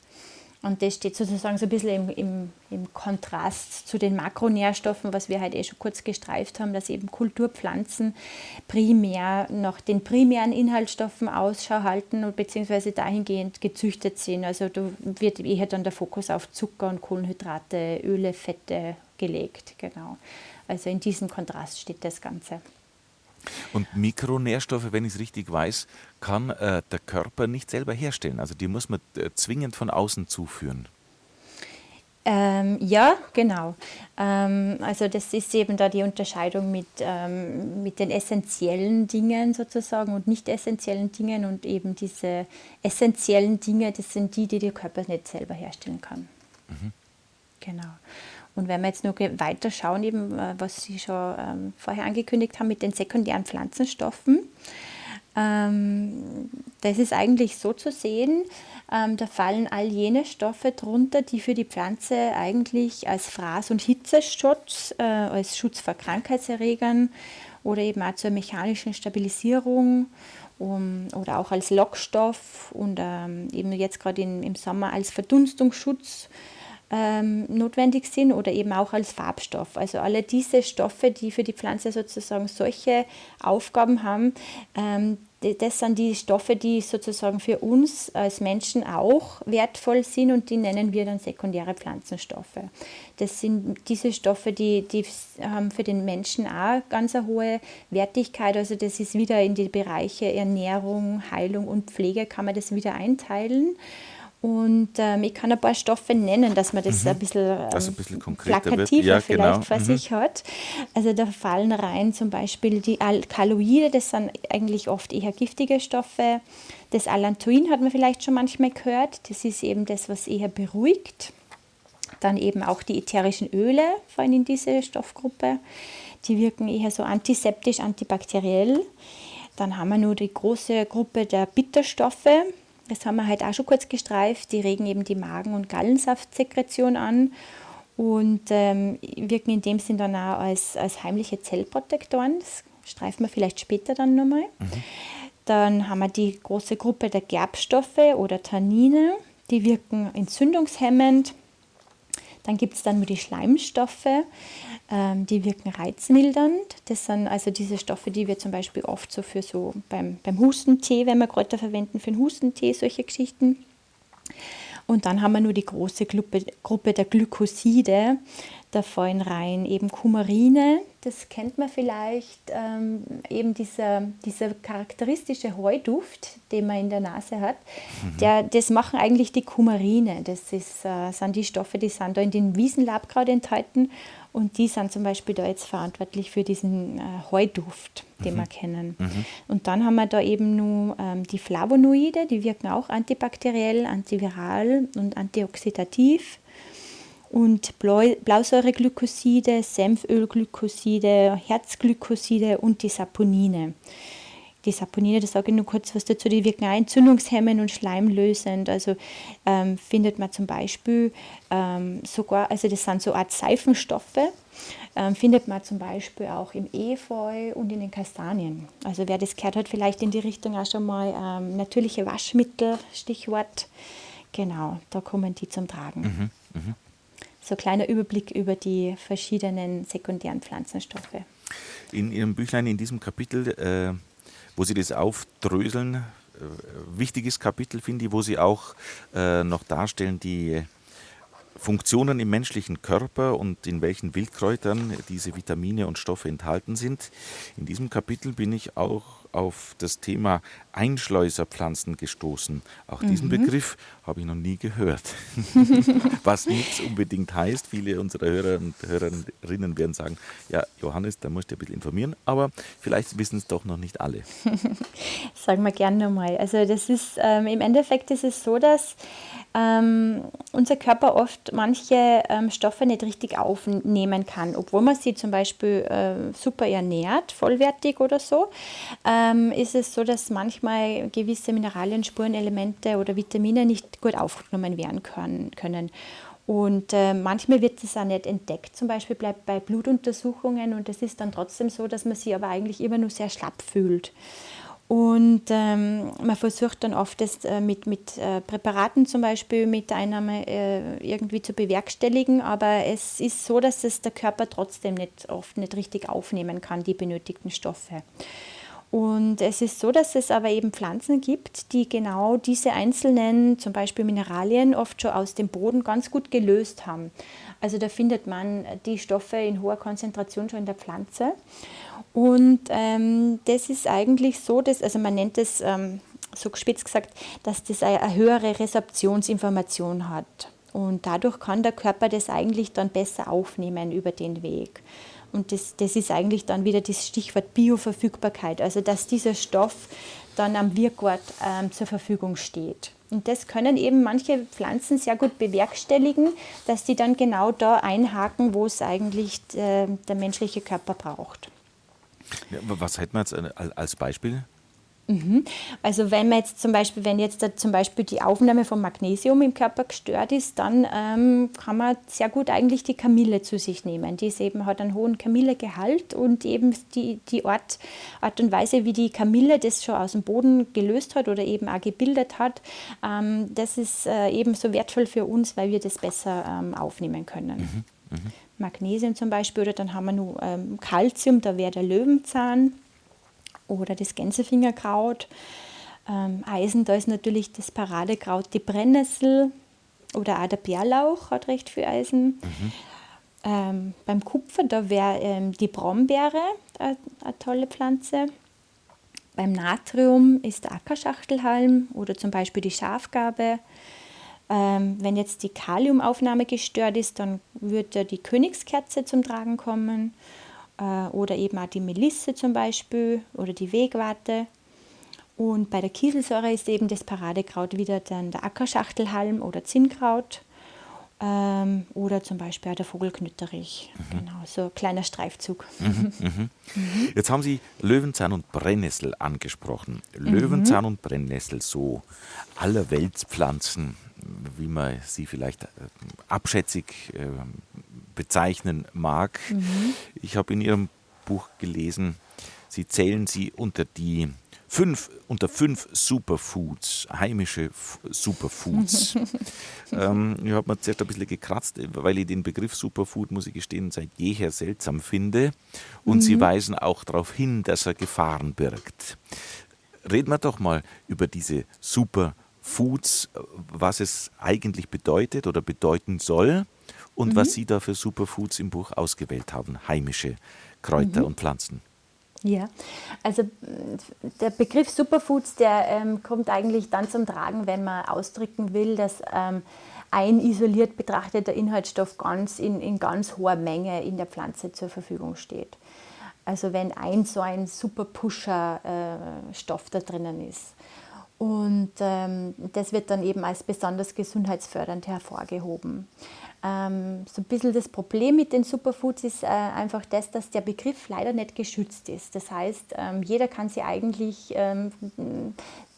Und das steht sozusagen so ein bisschen im, im, im, Kontrast zu den Makronährstoffen, was wir heute eh schon kurz gestreift haben, dass eben Kulturpflanzen primär nach den primären Inhaltsstoffen Ausschau halten und beziehungsweise dahingehend gezüchtet sind. Also da wird eher dann der Fokus auf Zucker und Kohlenhydrate, Öle, Fette gelegt. Genau. Also in diesem Kontrast steht das Ganze. Und Mikronährstoffe, wenn ich es richtig weiß, kann äh, der Körper nicht selber herstellen. Also die muss man äh, zwingend von außen zuführen. Ähm, ja, genau. Ähm, also das ist eben da die Unterscheidung mit, ähm, mit den essentiellen Dingen sozusagen und nicht essentiellen Dingen und eben diese essentiellen Dinge, das sind die, die der Körper nicht selber herstellen kann. Mhm. Genau. Und wenn wir jetzt noch weiter schauen, eben, äh, was Sie schon ähm, vorher angekündigt haben mit den sekundären Pflanzenstoffen, ähm, das ist eigentlich so zu sehen, ähm, da fallen all jene Stoffe drunter, die für die Pflanze eigentlich als Fraß- und Hitzeschutz, äh, als Schutz vor Krankheitserregern oder eben auch zur mechanischen Stabilisierung um, oder auch als Lockstoff und ähm, eben jetzt gerade im Sommer als Verdunstungsschutz ähm, notwendig sind oder eben auch als Farbstoff. Also alle diese Stoffe, die für die Pflanze sozusagen solche Aufgaben haben, ähm, das sind die Stoffe, die sozusagen für uns als Menschen auch wertvoll sind und die nennen wir dann sekundäre Pflanzenstoffe. Das sind diese Stoffe, die, die haben für den Menschen auch ganz eine hohe Wertigkeit. Also das ist wieder in die Bereiche Ernährung, Heilung und Pflege kann man das wieder einteilen. Und ähm, ich kann ein paar Stoffe nennen, dass man das mhm. ein bisschen, ähm, das ein bisschen plakativer ja, vielleicht genau. vor mhm. sich hat. Also da fallen rein zum Beispiel die Alkaloide, das sind eigentlich oft eher giftige Stoffe. Das Allantoin hat man vielleicht schon manchmal gehört. Das ist eben das, was eher beruhigt. Dann eben auch die ätherischen Öle fallen in diese Stoffgruppe. Die wirken eher so antiseptisch, antibakteriell. Dann haben wir nur die große Gruppe der Bitterstoffe das haben wir halt auch schon kurz gestreift. Die regen eben die Magen- und Gallensaftsekretion an und ähm, wirken in dem Sinn dann auch als, als heimliche Zellprotektoren. Das streifen wir vielleicht später dann nochmal. Mhm. Dann haben wir die große Gruppe der Gerbstoffe oder Tannine. Die wirken entzündungshemmend. Dann gibt es dann nur die Schleimstoffe, die wirken reizmildernd. Das sind also diese Stoffe, die wir zum Beispiel oft so für so beim, beim Hustentee, wenn wir Kräuter verwenden, für den Hustentee, solche Geschichten. Und dann haben wir nur die große Gruppe, Gruppe der Glykoside. Da fallen rein eben Kumarine, das kennt man vielleicht, ähm, eben dieser, dieser charakteristische Heuduft, den man in der Nase hat. Mhm. Der, das machen eigentlich die Kumarine. Das ist, äh, sind die Stoffe, die sind da in den Wiesenlabkraut enthalten und die sind zum Beispiel da jetzt verantwortlich für diesen äh, Heuduft, den mhm. wir kennen. Mhm. Und dann haben wir da eben nur ähm, die Flavonoide, die wirken auch antibakteriell, antiviral und antioxidativ. Und Blausäureglykoside, Senfölglykoside, Herzglykoside und die Saponine. Die Saponine, das sage ich nur kurz was dazu, die wirken auch entzündungshemmend und schleimlösend. Also ähm, findet man zum Beispiel ähm, sogar, also das sind so Art Seifenstoffe, ähm, findet man zum Beispiel auch im Efeu und in den Kastanien. Also wer das gehört hat, vielleicht in die Richtung auch schon mal ähm, natürliche Waschmittel, Stichwort. Genau, da kommen die zum Tragen. Mhm, mh. So ein kleiner Überblick über die verschiedenen sekundären Pflanzenstoffe. In Ihrem Büchlein, in diesem Kapitel, äh wo Sie das aufdröseln. Äh, wichtiges Kapitel finde ich, wo Sie auch äh, noch darstellen die Funktionen im menschlichen Körper und in welchen Wildkräutern diese Vitamine und Stoffe enthalten sind. In diesem Kapitel bin ich auch auf das Thema Einschleuserpflanzen gestoßen. Auch diesen mhm. Begriff habe ich noch nie gehört. *laughs* Was nichts unbedingt heißt. Viele unserer Hörer und Hörerinnen werden sagen, ja, Johannes, da musst du ein bisschen informieren, aber vielleicht wissen es doch noch nicht alle. *laughs* Sagen wir gerne nochmal. Also das ist, ähm, im Endeffekt ist es so, dass ähm, unser Körper oft manche ähm, Stoffe nicht richtig aufnehmen kann, obwohl man sie zum Beispiel äh, super ernährt, vollwertig oder so, ähm, ist es so, dass manchmal gewisse Mineralien, Spurenelemente oder Vitamine nicht gut aufgenommen werden können. Und äh, manchmal wird das auch nicht entdeckt, zum Beispiel bleibt bei Blutuntersuchungen und es ist dann trotzdem so, dass man sich aber eigentlich immer nur sehr schlapp fühlt. Und ähm, man versucht dann oft das äh, mit, mit äh, Präparaten zum Beispiel mit Einnahme äh, irgendwie zu bewerkstelligen, aber es ist so, dass es der Körper trotzdem nicht, oft nicht richtig aufnehmen kann, die benötigten Stoffe. Und es ist so, dass es aber eben Pflanzen gibt, die genau diese einzelnen, zum Beispiel Mineralien, oft schon aus dem Boden ganz gut gelöst haben. Also da findet man die Stoffe in hoher Konzentration schon in der Pflanze. Und ähm, das ist eigentlich so, dass, also man nennt es ähm, so spitz gesagt, dass das eine höhere Resorptionsinformation hat. Und dadurch kann der Körper das eigentlich dann besser aufnehmen über den Weg. Und das, das ist eigentlich dann wieder das Stichwort Bioverfügbarkeit, also dass dieser Stoff dann am Wirkort ähm, zur Verfügung steht. Und das können eben manche Pflanzen sehr gut bewerkstelligen, dass die dann genau da einhaken, wo es eigentlich äh, der menschliche Körper braucht. Ja, was hätten wir jetzt als Beispiel? Mhm. Also wenn man jetzt zum Beispiel, wenn jetzt zum Beispiel die Aufnahme von Magnesium im Körper gestört ist, dann ähm, kann man sehr gut eigentlich die Kamille zu sich nehmen. Die ist eben, hat einen hohen Kamillegehalt und eben die, die Art, Art und Weise, wie die Kamille das schon aus dem Boden gelöst hat oder eben auch gebildet hat, ähm, das ist äh, eben so wertvoll für uns, weil wir das besser ähm, aufnehmen können. Mhm. Mhm. Magnesium zum Beispiel, oder dann haben wir nur ähm, Calcium, da wäre der Löwenzahn oder das Gänsefingerkraut. Ähm, Eisen, da ist natürlich das Paradekraut die Brennnessel oder auch der Bärlauch hat recht viel Eisen. Mhm. Ähm, beim Kupfer, da wäre ähm, die Brombeere eine, tolle Pflanze. Beim Natrium ist der Ackerschachtelhalm oder zum Beispiel die Schafgabe. Ähm, wenn jetzt die Kaliumaufnahme gestört ist, dann würde die Königskerze zum Tragen kommen oder eben auch die Melisse zum Beispiel oder die Wegwarte. Und bei der Kieselsäure ist eben das Paradekraut wieder dann der Ackerschachtelhalm oder Zinnkraut ähm, oder zum Beispiel auch der Vogelknütterich. Mhm. Genau, so ein kleiner Streifzug. Mhm, mhm. Jetzt haben Sie Löwenzahn und Brennnessel angesprochen. Löwenzahn und Brennnessel, so allerweltspflanzen wie man sie vielleicht äh, abschätzig äh, bezeichnen mag. Mhm. Ich habe in Ihrem Buch gelesen, Sie zählen sie unter die fünf, unter fünf Superfoods, heimische Superfoods. *laughs* ähm, ich habe mir zuerst ein bisschen gekratzt, weil ich den Begriff Superfood, muss ich gestehen, seit jeher seltsam finde. Und mhm. sie weisen auch darauf hin, dass er Gefahren birgt. Reden wir doch mal über diese Superfoods. Foods, was es eigentlich bedeutet oder bedeuten soll und mhm. was Sie da für Superfoods im Buch ausgewählt haben, heimische Kräuter mhm. und Pflanzen. Ja, also der Begriff Superfoods, der ähm, kommt eigentlich dann zum Tragen, wenn man ausdrücken will, dass ähm, ein isoliert betrachteter Inhaltsstoff ganz in, in ganz hoher Menge in der Pflanze zur Verfügung steht. Also wenn ein so ein Superpusher-Stoff äh, da drinnen ist. Und ähm, das wird dann eben als besonders gesundheitsfördernd hervorgehoben. Ähm, so ein bisschen das Problem mit den Superfoods ist äh, einfach das, dass der Begriff leider nicht geschützt ist. Das heißt, ähm, jeder kann sich eigentlich ähm,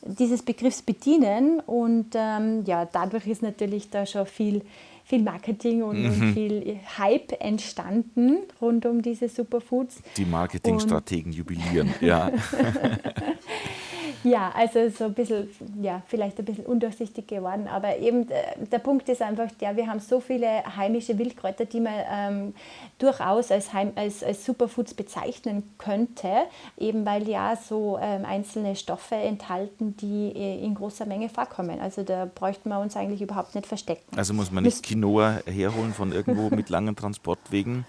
dieses Begriffs bedienen und ähm, ja, dadurch ist natürlich da schon viel, viel Marketing und, mhm. und, viel Hype entstanden rund um diese Superfoods. Die Marketingstrategen jubilieren, ja. *laughs* *laughs* Ja, also so ein bisschen, ja, vielleicht ein bisschen undurchsichtig geworden, aber eben äh, der Punkt ist einfach der, wir haben so viele heimische Wildkräuter, die man ähm, durchaus als, Heim, als, als Superfoods bezeichnen könnte, eben weil ja so ähm, einzelne Stoffe enthalten, die äh, in großer Menge vorkommen. Also da bräuchten wir uns eigentlich überhaupt nicht verstecken. Also muss man nicht Quinoa herholen von irgendwo mit langen Transportwegen?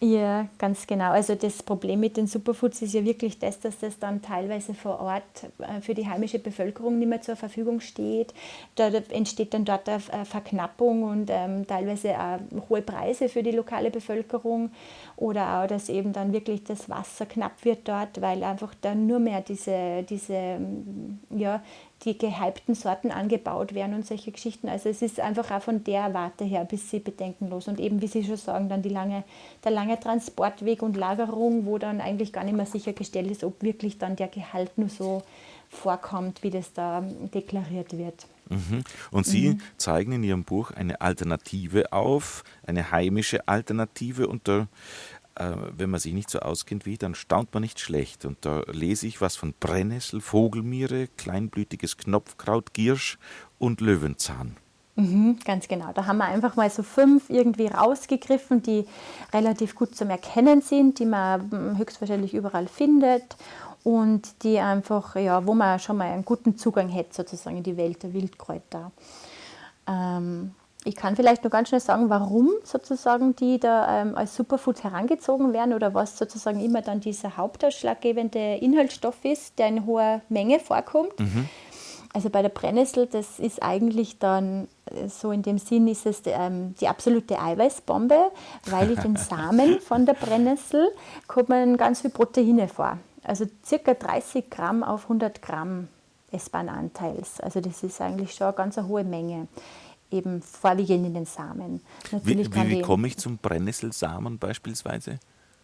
Ja, ganz genau. Also das Problem mit den Superfoods ist ja wirklich das, dass das dann teilweise vor Ort äh, für die heimische Bevölkerung nicht mehr zur Verfügung steht. Da entsteht dann dort eine Verknappung und ähm, teilweise auch hohe Preise für die lokale Bevölkerung oder auch, dass eben dann wirklich das Wasser knapp wird dort, weil einfach dann nur mehr diese, diese ja, die gehypten Sorten angebaut werden und solche Geschichten. Also es ist einfach auch von der Warte her ein bisschen bedenkenlos. Und eben, wie Sie schon sagen, dann die lange, der lange Transportweg und Lagerung, wo dann eigentlich gar nicht mehr sichergestellt ist, ob wirklich dann der Gehalt nur so vorkommt, wie das da deklariert wird. Mhm. Und Sie mhm. zeigen in Ihrem Buch eine Alternative auf, eine heimische Alternative. Und da äh, wenn man sich nicht so auskennt wie, dann staunt man nicht schlecht. Und da lese ich was von Brennnessel, Vogelmiere, kleinblütiges Knopfkraut, Giersch und Löwenzahn. Mhm, ganz genau. Da haben wir einfach mal so fünf irgendwie rausgegriffen, die relativ gut zum Erkennen sind, die man hm, höchstwahrscheinlich überall findet und die einfach, ja, wo man schon mal einen guten Zugang hätte sozusagen in die Welt der Wildkräuter. Ähm, ich kann vielleicht noch ganz schnell sagen, warum sozusagen die da ähm, als Superfood herangezogen werden oder was sozusagen immer dann dieser hauptausschlaggebende Inhaltsstoff ist, der in hoher Menge vorkommt. Mhm. Also bei der Brennnessel, das ist eigentlich dann äh, so in dem Sinn, ist es ähm, die absolute Eiweißbombe, weil in den *laughs* Samen von der Brennnessel kommen ganz viele Proteine vor. Also circa 30 Gramm auf 100 Gramm essbaren Anteils. Also das ist eigentlich schon eine ganz hohe Menge eben vorwiegend in den Samen. Natürlich wie, wie, wie komme ich zum Brennnesselsamen beispielsweise?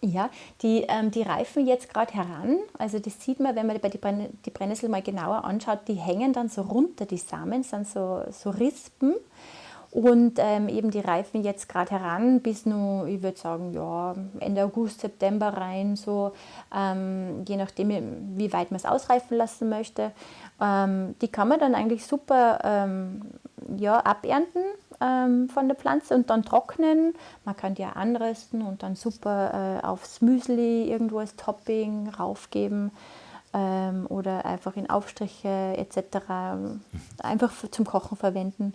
Ja, die, ähm, die reifen jetzt gerade heran. Also das sieht man, wenn man die, Brenn die Brennnessel mal genauer anschaut, die hängen dann so runter, die Samen sind so, so Rispen. Und ähm, eben die reifen jetzt gerade heran bis nur, ich würde sagen, ja, Ende August, September rein, so ähm, je nachdem, wie weit man es ausreifen lassen möchte. Ähm, die kann man dann eigentlich super ähm, ja, abernten ähm, von der Pflanze und dann trocknen. Man kann die auch anrösten und dann super äh, aufs Müsli irgendwo als Topping raufgeben ähm, oder einfach in Aufstriche etc. einfach zum Kochen verwenden.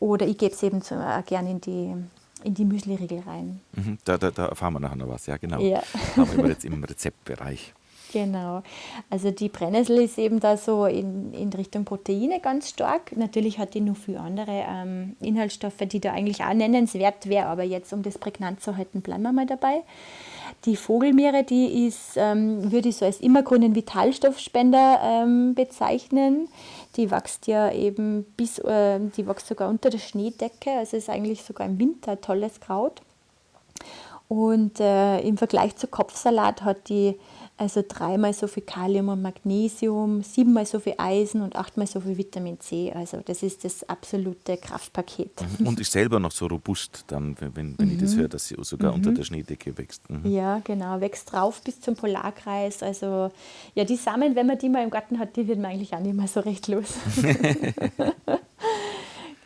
Oder ich gebe es eben zu, äh, gerne in die, in die Müsli-Riegel rein. Mhm, da, da, da, erfahren wir nachher noch was, ja genau. Ja. Aber jetzt im Rezeptbereich. Genau. Also die Brennnessel ist eben da so in, in Richtung Proteine ganz stark. Natürlich hat die noch viele andere ähm, Inhaltsstoffe, die da eigentlich auch nennenswert wären, aber jetzt, um das prägnant zu halten, bleiben wir mal dabei. Die Vogelmeere, die ist, ähm, würde ich so als immergrünen Vitalstoffspender ähm, bezeichnen. Die wächst ja eben bis, äh, die wächst sogar unter der Schneedecke, also ist eigentlich sogar im Winter ein tolles Kraut. Und äh, im Vergleich zu Kopfsalat hat die also dreimal so viel Kalium und Magnesium, siebenmal so viel Eisen und achtmal so viel Vitamin C. Also das ist das absolute Kraftpaket. Mhm. Und ist selber noch so robust, dann, wenn, wenn mhm. ich das mhm. höre, dass sie sogar mhm. unter der Schneedecke wächst. Mhm. Ja, genau, wächst drauf bis zum Polarkreis. Also ja, die Samen, wenn man die mal im Garten hat, die wird man eigentlich auch nicht mehr so recht los. *laughs*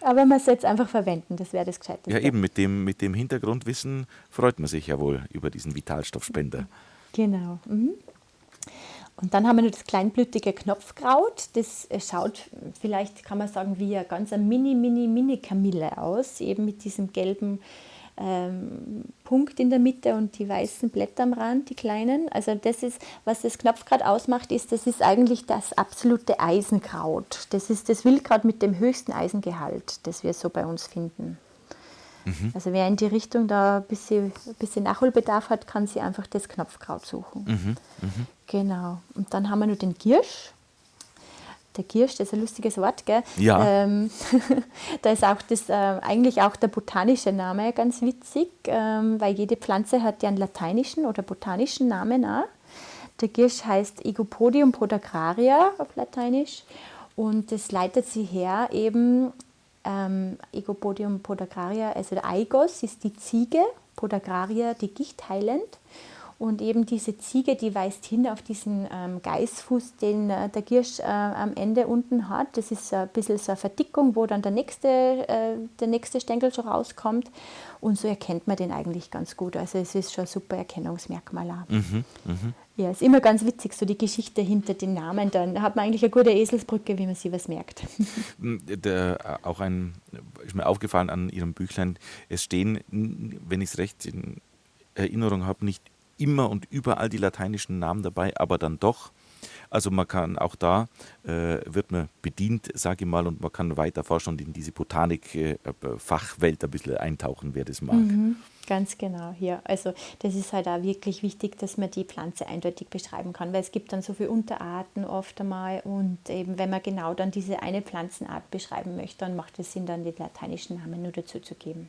Aber man soll es einfach verwenden, das wäre das Gescheite. Ja, eben mit dem, mit dem Hintergrundwissen freut man sich ja wohl über diesen Vitalstoffspender. Genau. Mhm. Und dann haben wir noch das kleinblütige Knopfkraut. Das äh, schaut vielleicht, kann man sagen, wie eine ganz mini, mini, mini Kamille aus, eben mit diesem gelben ähm, Punkt in der Mitte und die weißen Blätter am Rand, die kleinen. Also das ist, was das Knopfkraut ausmacht, ist, das ist eigentlich das absolute Eisenkraut. Das ist das Wildkraut mit dem höchsten Eisengehalt, das wir so bei uns finden. Mhm. Also wer in die Richtung da ein bisschen, ein bisschen Nachholbedarf hat, kann sich einfach das Knopfkraut suchen. Mhm. Mhm. Genau. Und dann haben wir noch den Giersch. Der Giersch, das ist ein lustiges Wort, gell? Ja. Ähm, *laughs* da ist auch das, äh, eigentlich auch der botanische Name ganz witzig, ähm, weil jede Pflanze hat ja einen lateinischen oder botanischen Namen auch. Der Giersch heißt Igopodium podagraria auf Lateinisch und das leitet sie her eben ähm, Egopodium podagraria, also der Eigos ist die Ziege, podagraria die Gicht heilend. Und eben diese Ziege, die weist hin auf diesen ähm, Geißfuß, den äh, der Giersch äh, am Ende unten hat. Das ist ein bisschen so eine Verdickung, wo dann der nächste, äh, der nächste Stängel schon rauskommt. Und so erkennt man den eigentlich ganz gut. Also es ist schon ein super Erkennungsmerkmal. Mhm, mh. Ja, ist immer ganz witzig, so die Geschichte hinter den Namen. Dann hat man eigentlich eine gute Eselsbrücke, wie man sich was merkt. *laughs* Der, auch ein, ist mir aufgefallen an Ihrem Büchlein, es stehen, wenn ich es recht in Erinnerung habe, nicht immer und überall die lateinischen Namen dabei, aber dann doch. Also man kann auch da äh, wird man bedient, sage ich mal, und man kann weiter forschen und in diese Botanik-Fachwelt äh, ein bisschen eintauchen, wer das mag. Mhm, ganz genau, ja. Also das ist halt auch wirklich wichtig, dass man die Pflanze eindeutig beschreiben kann, weil es gibt dann so viele Unterarten oft einmal und eben wenn man genau dann diese eine Pflanzenart beschreiben möchte, dann macht es Sinn, dann den lateinischen Namen nur dazu zu geben.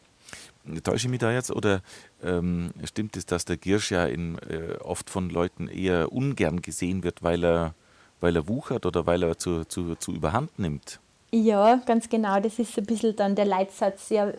Täusche ich mich da jetzt oder ähm, stimmt es, dass der Giersch ja in, äh, oft von Leuten eher ungern gesehen wird, weil er, weil er wuchert oder weil er zu, zu, zu überhand nimmt? Ja, ganz genau. Das ist ein bisschen dann der Leitsatz. Ja,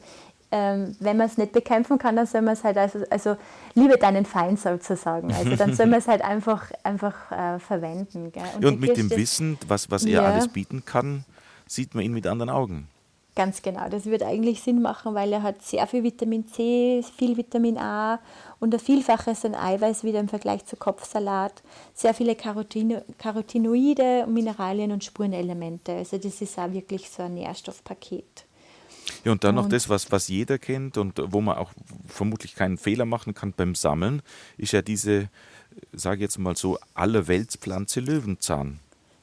ähm, wenn man es nicht bekämpfen kann, dann soll man es halt, also, also liebe deinen Feind sozusagen. Also dann soll man es halt einfach, einfach äh, verwenden. Gell? Und, ja, und mit dem Wissen, was, was er ja. alles bieten kann, sieht man ihn mit anderen Augen. Ganz genau, das würde eigentlich Sinn machen, weil er hat sehr viel Vitamin C, viel Vitamin A und ein Vielfaches an Eiweiß wieder im Vergleich zu Kopfsalat, sehr viele Carotino Carotinoide, Mineralien und Spurenelemente. Also das ist auch wirklich so ein Nährstoffpaket. Ja, und dann und noch das, was, was jeder kennt und wo man auch vermutlich keinen Fehler machen kann beim Sammeln, ist ja diese, sage ich jetzt mal so, allerweltspflanze Löwenzahn.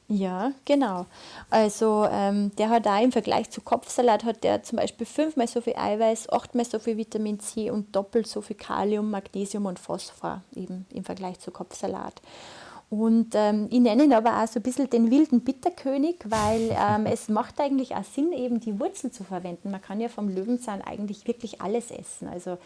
Ja, genau. Also ähm, der hat auch im Vergleich zu Kopfsalat hat der zum Beispiel fünfmal so viel Eiweiß, achtmal so viel Vitamin C und doppelt so viel Kalium, Magnesium und Phosphor eben im Vergleich zu Kopfsalat. Und ähm, ich nenne ihn aber auch so ein bisschen den wilden Bitterkönig, weil ähm, *laughs* es macht eigentlich auch Sinn, eben die Wurzel zu verwenden. Man kann ja vom Löwenzahn eigentlich wirklich alles essen. Also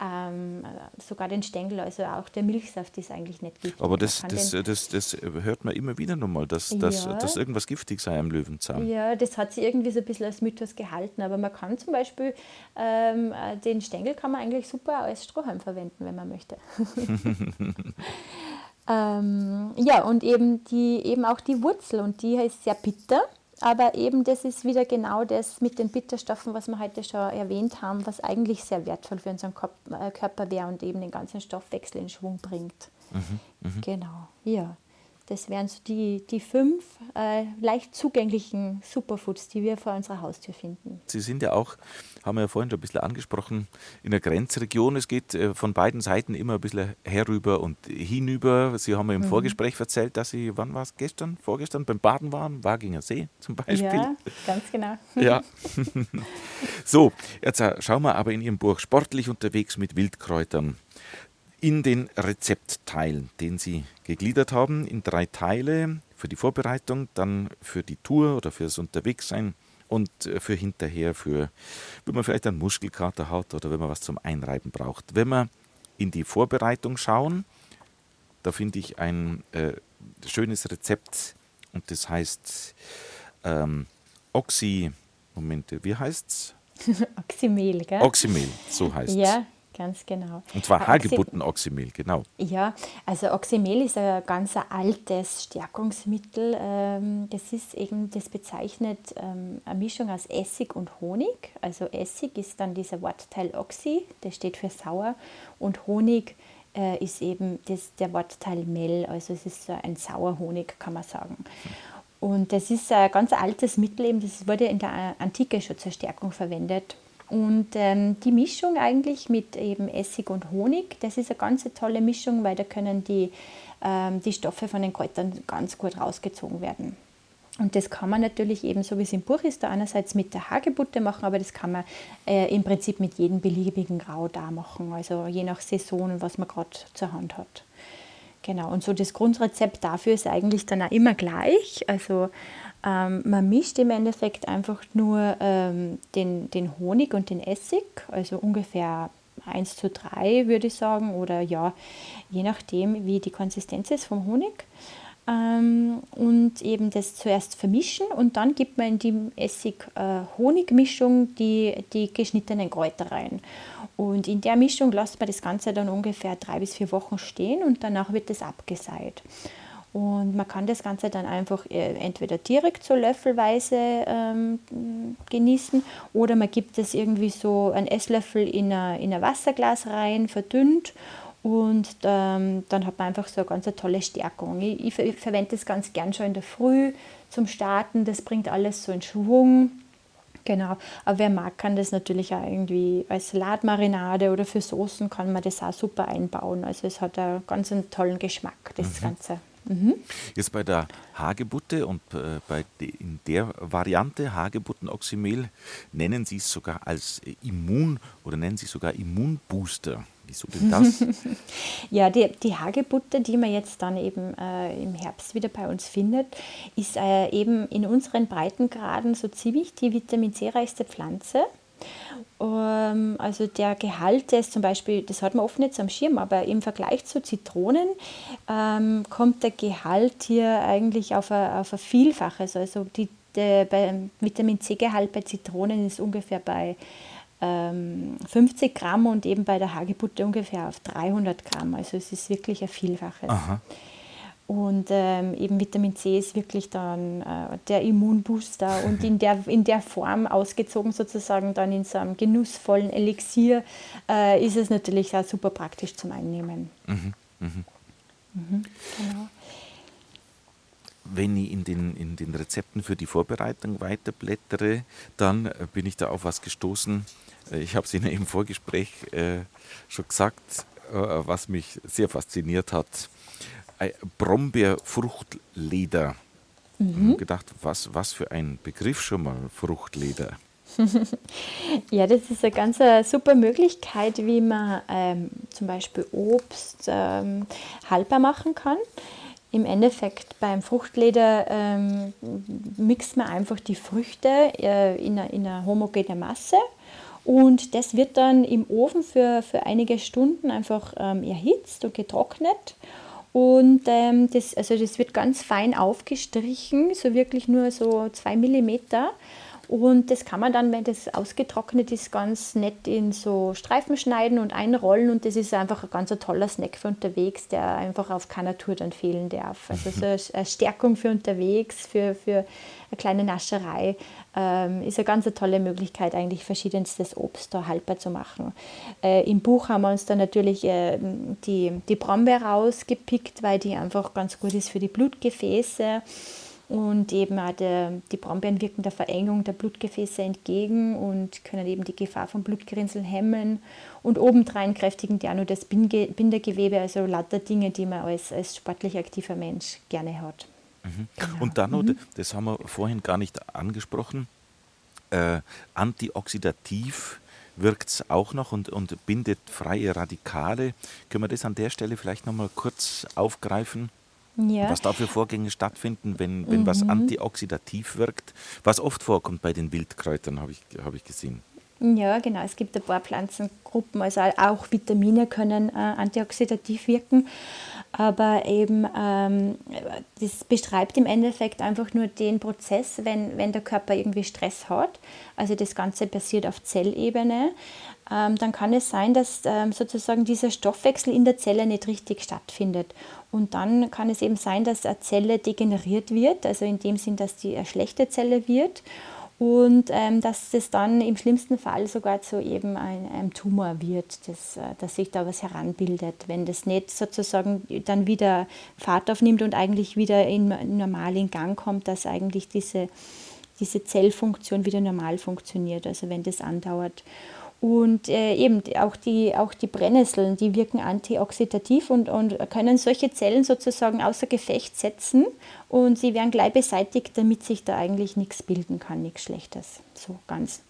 ähm, sogar den Stängel, also auch der Milchsaft ist eigentlich nicht giftig. Aber das, das, das, das, hört man immer wieder nochmal, dass, dass, ja. dass irgendwas giftig sei am Löwenzahn. Ja, das hat sich irgendwie so ein bisschen als Mythos gehalten, aber man kann zum Beispiel ähm, den Stängel kann man eigentlich super als Strohhalm verwenden, wenn man möchte. *laughs* *laughs* ähm, ja, und eben, die, eben auch die Wurzel und die ist sehr bitter. Aber eben das ist wieder genau das mit den Bitterstoffen, was wir heute schon erwähnt haben, was eigentlich sehr wertvoll für unseren äh, Körper wäre und eben den ganzen Stoffwechsel in Schwung bringt. Mhm, mh. Genau, ja. Das wären so die, die fünf äh, leicht zugänglichen Superfoods, die wir vor unserer Haustür finden. Sie sind ja auch, haben wir ja vorhin schon ein bisschen angesprochen, in der Grenzregion. Es geht äh, von beiden Seiten immer ein bisschen herüber und hinüber. Sie haben mir im mhm. Vorgespräch erzählt, dass Sie, wann war es gestern, vorgestern, beim Baden waren, Waginger See zum Beispiel. Ja, ganz genau. *laughs* Ja. so, jetzt äh, schauen wir aber in Ihrem Buch Sportlich unterwegs mit Wildkräutern in den Rezeptteil, den Sie gegliedert haben, in drei Teile für die Vorbereitung, dann für die Tour oder fürs Unterwegssein und äh, für hinterher, für wenn man vielleicht einen Muskelkater hat oder wenn man was zum Einreiben braucht. Wenn wir in die Vorbereitung schauen, da finde ich ein äh, schönes Rezept und das heißt ähm, Oxy. Momente, wie heißt's? *laughs* Oxymehl, gell? Oxymehl, so heißt es. Ja, Ganz genau. Und zwar Hagebutten-Oxymel, genau. Ja, also Oxymel ist ein ganz altes Stärkungsmittel. Ähm, das ist eben, das bezeichnet ähm, eine Mischung aus Essig und Honig. Also Essig ist dann dieser Wortteil Oxy, der steht für sauer, und Honig äh, ist eben das, der Wortteil Mel, also es ist ein Sauerhonig, kann man sagen. Und das ist ein ganz altes Mittel, eben, das wurde in der Antike schon zur Stärkung verwendet. Und ähm, die Mischung eigentlich mit eben Essig und Honig, das ist eine ganz tolle Mischung, weil da können die, ähm, die Stoffe von den Kräutern ganz gut rausgezogen werden. Und das kann man natürlich eben, so wie es im Buch ist, da einerseits mit der Hagebutte machen, aber das kann man äh, im Prinzip mit jedem beliebigen Grau da machen, also je nach Saison und was man gerade zur Hand hat. Genau, und so das Grundrezept dafür ist eigentlich dann auch immer gleich. Also ähm, man mischt im Endeffekt einfach nur ähm, den, den Honig und den Essig, also ungefähr 1 zu 3 würde ich sagen, oder ja, je nachdem, wie die Konsistenz ist vom Honig. Ähm, und eben das zuerst vermischen und dann gibt man in die Essig-Honig-Mischung äh, die, die geschnittenen Kräuter rein. Und in der Mischung lässt man das Ganze dann ungefähr drei bis vier Wochen stehen und danach wird das abgeseit. Und man kann das Ganze dann einfach äh, entweder direkt so löffelweise ähm, genießen oder man gibt es irgendwie so einen Esslöffel in ein, in ein Wasserglas rein, verdünnt und ähm, dann hat man einfach so eine ganz tolle Stärkung. Ich, ich, ich verwende das ganz gern schon in der Früh zum Starten, das bringt alles so in Schwung. Genau, aber wer mag, kann das natürlich auch irgendwie als Salatmarinade oder für Soßen kann man das auch super einbauen. Also es hat einen ganz einen tollen Geschmack, das mhm. Ganze. Mhm. Jetzt bei der Hagebutte und äh, bei de, in der Variante Hagebuttenoxymehl nennen Sie es sogar als Immun oder nennen Sie sogar Immunbooster. Wieso denn das? *laughs* ja, die, die Hagebutte, die man jetzt dann eben äh, im Herbst wieder bei uns findet, ist äh, eben in unseren Breitengraden so ziemlich die Vitamin C-reichste Pflanze. Ähm, also der Gehalt ist zum Beispiel, das hat man oft nicht am Schirm, aber im Vergleich zu Zitronen ähm, kommt der Gehalt hier eigentlich auf ein, auf ein Vielfaches. Also die, der, Vitamin C-Gehalt bei Zitronen ist ungefähr bei 50 ähm, Gramm und eben bei der Hagebutte ungefähr auf 300 Gramm. Also es ist wirklich ein Vielfaches. Aha. Und ähm, eben Vitamin C ist wirklich dann äh, der Immunbooster und in der, in der Form ausgezogen sozusagen dann in so einem genussvollen Elixier äh, ist es natürlich auch super praktisch zum Einnehmen. Mhm. Mhm. Mhm, genau. Wenn ich in den, in den Rezepten für die Vorbereitung weiterblättere, dann äh, bin ich da auf was gestoßen, äh, ich habe es Ihnen im Vorgespräch äh, schon gesagt, äh, was mich sehr fasziniert hat. Brombeerfruchtleder. Mhm. Ich habe gedacht, was, was für ein Begriff schon mal, Fruchtleder. *laughs* ja, das ist eine ganz eine super Möglichkeit, wie man ähm, zum Beispiel Obst ähm, haltbar machen kann. Im Endeffekt beim Fruchtleder ähm, mixt man einfach die Früchte äh, in, eine, in eine homogene Masse und das wird dann im Ofen für, für einige Stunden einfach ähm, erhitzt und getrocknet. Und ähm, das, also das wird ganz fein aufgestrichen, so wirklich nur so zwei Millimeter. Und das kann man dann, wenn das ausgetrocknet ist, ganz nett in so Streifen schneiden und einrollen. Und das ist einfach ein ganz toller Snack für unterwegs, der einfach auf keiner Tour dann fehlen darf. Also *laughs* so eine Stärkung für unterwegs, für, für eine kleine Nascherei, ähm, ist eine ganz tolle Möglichkeit, eigentlich verschiedenstes Obst da haltbar zu machen. Äh, Im Buch haben wir uns dann natürlich äh, die, die Brombeer rausgepickt, weil die einfach ganz gut ist für die Blutgefäße. Und eben auch der, die Brombeeren wirken der Verengung der Blutgefäße entgegen und können eben die Gefahr von Blutgerinnseln hemmen. Und obendrein kräftigen die auch nur das Bindegewebe, also lauter Dinge, die man als, als sportlich aktiver Mensch gerne hat. Mhm. Genau. Und dann noch, mhm. das haben wir vorhin gar nicht angesprochen, äh, antioxidativ wirkt es auch noch und, und bindet freie Radikale. Können wir das an der Stelle vielleicht nochmal kurz aufgreifen? Ja. Was da für Vorgänge stattfinden, wenn, wenn mhm. was antioxidativ wirkt, was oft vorkommt bei den Wildkräutern, habe ich, hab ich gesehen. Ja, genau. Es gibt ein paar Pflanzengruppen, also auch Vitamine können äh, antioxidativ wirken, aber eben ähm, das beschreibt im Endeffekt einfach nur den Prozess, wenn, wenn der Körper irgendwie Stress hat. Also das Ganze passiert auf Zellebene. Ähm, dann kann es sein, dass ähm, sozusagen dieser Stoffwechsel in der Zelle nicht richtig stattfindet. Und dann kann es eben sein, dass eine Zelle degeneriert wird, also in dem Sinn, dass die eine schlechte Zelle wird und ähm, dass das dann im schlimmsten Fall sogar zu eben ein, einem Tumor wird, dass, äh, dass sich da was heranbildet, wenn das nicht sozusagen dann wieder Fahrt aufnimmt und eigentlich wieder in, normal in Gang kommt, dass eigentlich diese, diese Zellfunktion wieder normal funktioniert, also wenn das andauert. Und äh, eben auch die, auch die Brennnesseln, die wirken antioxidativ und, und können solche Zellen sozusagen außer Gefecht setzen und sie werden gleich beseitigt, damit sich da eigentlich nichts bilden kann, nichts Schlechtes. So ganz,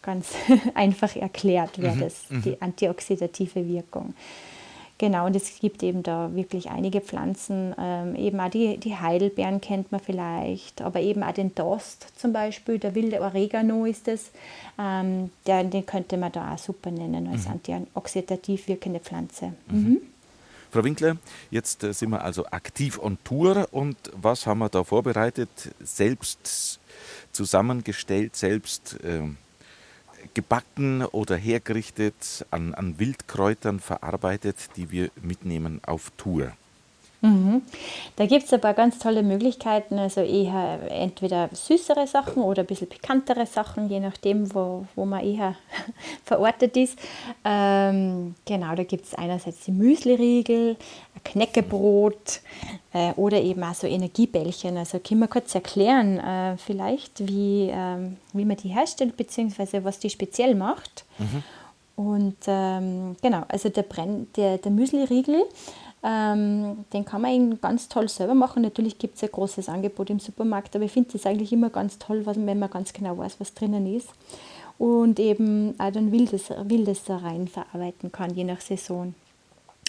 ganz *laughs* einfach erklärt wäre mhm, das, mhm. die antioxidative Wirkung. Genau, und es gibt eben da wirklich einige Pflanzen, ähm, eben auch die, die Heidelbeeren kennt man vielleicht, aber eben auch den Dost zum Beispiel, der wilde Oregano ist es, ähm, der, den könnte man da auch super nennen als mhm. antioxidativ wirkende Pflanze. Mhm. Mhm. Frau Winkler, jetzt äh, sind wir also aktiv on Tour und was haben wir da vorbereitet? Selbst zusammengestellt, selbst äh, gebacken oder hergerichtet, an, an Wildkräutern verarbeitet, die wir mitnehmen auf Tour. Mhm. Da gibt es ein paar ganz tolle Möglichkeiten, also eher entweder süßere Sachen oder ein bisschen pikantere Sachen, je nachdem, wo, wo man eher *laughs* verortet ist. Ähm, genau, da gibt es einerseits die Müsliriegel, ein Knäckebrot äh, oder eben auch so Energiebällchen. Also können wir kurz erklären, äh, vielleicht, wie, ähm, wie man die herstellt, beziehungsweise was die speziell macht. Mhm. Und ähm, genau, also der, Brenn, der, der Müsliriegel, ähm, den kann man ganz toll selber machen. Natürlich gibt es ein großes Angebot im Supermarkt, aber ich finde es eigentlich immer ganz toll, wenn man ganz genau weiß, was drinnen ist. Und eben auch dann wildes, wildes da rein verarbeiten kann, je nach Saison.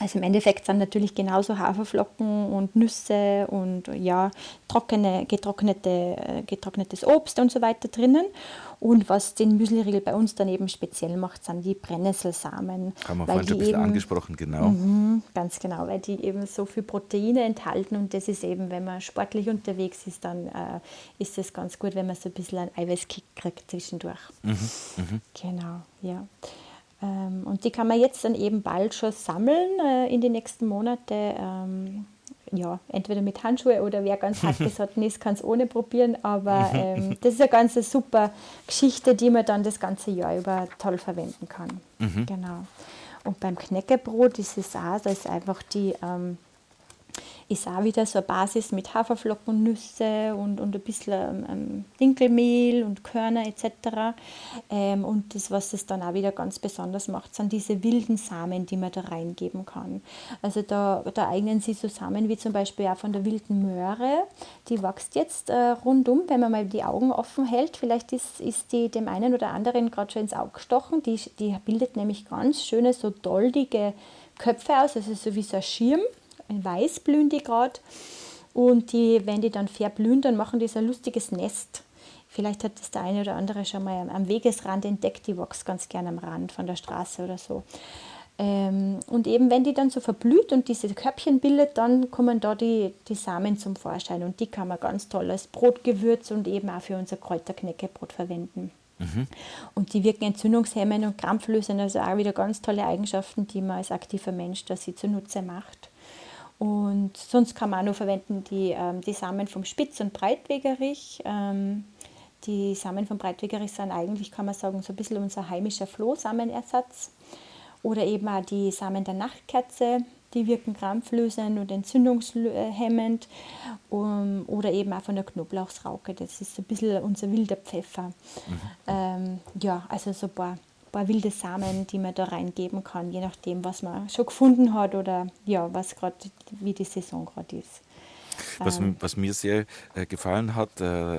Also im Endeffekt sind natürlich genauso Haferflocken und Nüsse und ja, trockene, getrocknete, äh, getrocknetes Obst und so weiter drinnen. Und was den Müsliriegel bei uns dann eben speziell macht, sind die Brennnesselsamen. Haben wir vorhin schon ein bisschen eben, angesprochen, genau. Mh, ganz genau, weil die eben so viel Proteine enthalten und das ist eben, wenn man sportlich unterwegs ist, dann äh, ist es ganz gut, wenn man so ein bisschen einen Eiweißkick kriegt zwischendurch. Mhm, mh. Genau, ja. Ähm, und die kann man jetzt dann eben bald schon sammeln äh, in den nächsten Monaten. Ähm, ja, entweder mit Handschuhe oder wer ganz *laughs* hart gesotten ist, kann es ohne probieren. Aber *laughs* ähm, das ist eine ganz super Geschichte, die man dann das ganze Jahr über toll verwenden kann. Mhm. Genau. Und beim Knäckebrot ist es auch, da ist einfach die ähm, ist auch wieder so eine Basis mit Haferflocken, Nüsse und, und ein bisschen ähm, Dinkelmehl und Körner etc. Ähm, und das, was es dann auch wieder ganz besonders macht, sind diese wilden Samen, die man da reingeben kann. Also da, da eignen sich so Samen wie zum Beispiel auch von der wilden Möhre. Die wächst jetzt äh, rundum, wenn man mal die Augen offen hält. Vielleicht ist, ist die dem einen oder anderen gerade schon ins Auge gestochen. Die, die bildet nämlich ganz schöne, so doldige Köpfe aus, also so wie so ein Schirm in weiß blühen die gerade. Und die, wenn die dann verblühen, dann machen die so ein lustiges Nest. Vielleicht hat das der eine oder andere schon mal am Wegesrand entdeckt, die wächst ganz gerne am Rand von der Straße oder so. Ähm, und eben wenn die dann so verblüht und diese Köpfchen bildet, dann kommen da die, die Samen zum Vorschein und die kann man ganz toll als Brotgewürz und eben auch für unser Kräuterknäckebrot verwenden. Mhm. Und die wirken entzündungshemmend und krampflösend, also auch wieder ganz tolle Eigenschaften, die man als aktiver Mensch da sie zunutze macht. Und sonst kann man auch noch verwenden die, ähm, die Samen vom Spitz- und Breitwegerich. Ähm, die Samen vom Breitwegerich sind eigentlich, kann man sagen, so ein bisschen unser heimischer Flohsamenersatz. Oder eben auch die Samen der Nachtkerze, die wirken krampflösend und entzündungshemmend. Um, oder eben auch von der Knoblauchsrauke, das ist so ein bisschen unser wilder Pfeffer. Mhm. Ähm, ja, also so ein paar paar wilde Samen, die man da reingeben kann, je nachdem, was man schon gefunden hat oder ja, was gerade, wie die Saison gerade ist. Was, ähm. was, mir sehr äh, gefallen hat, äh,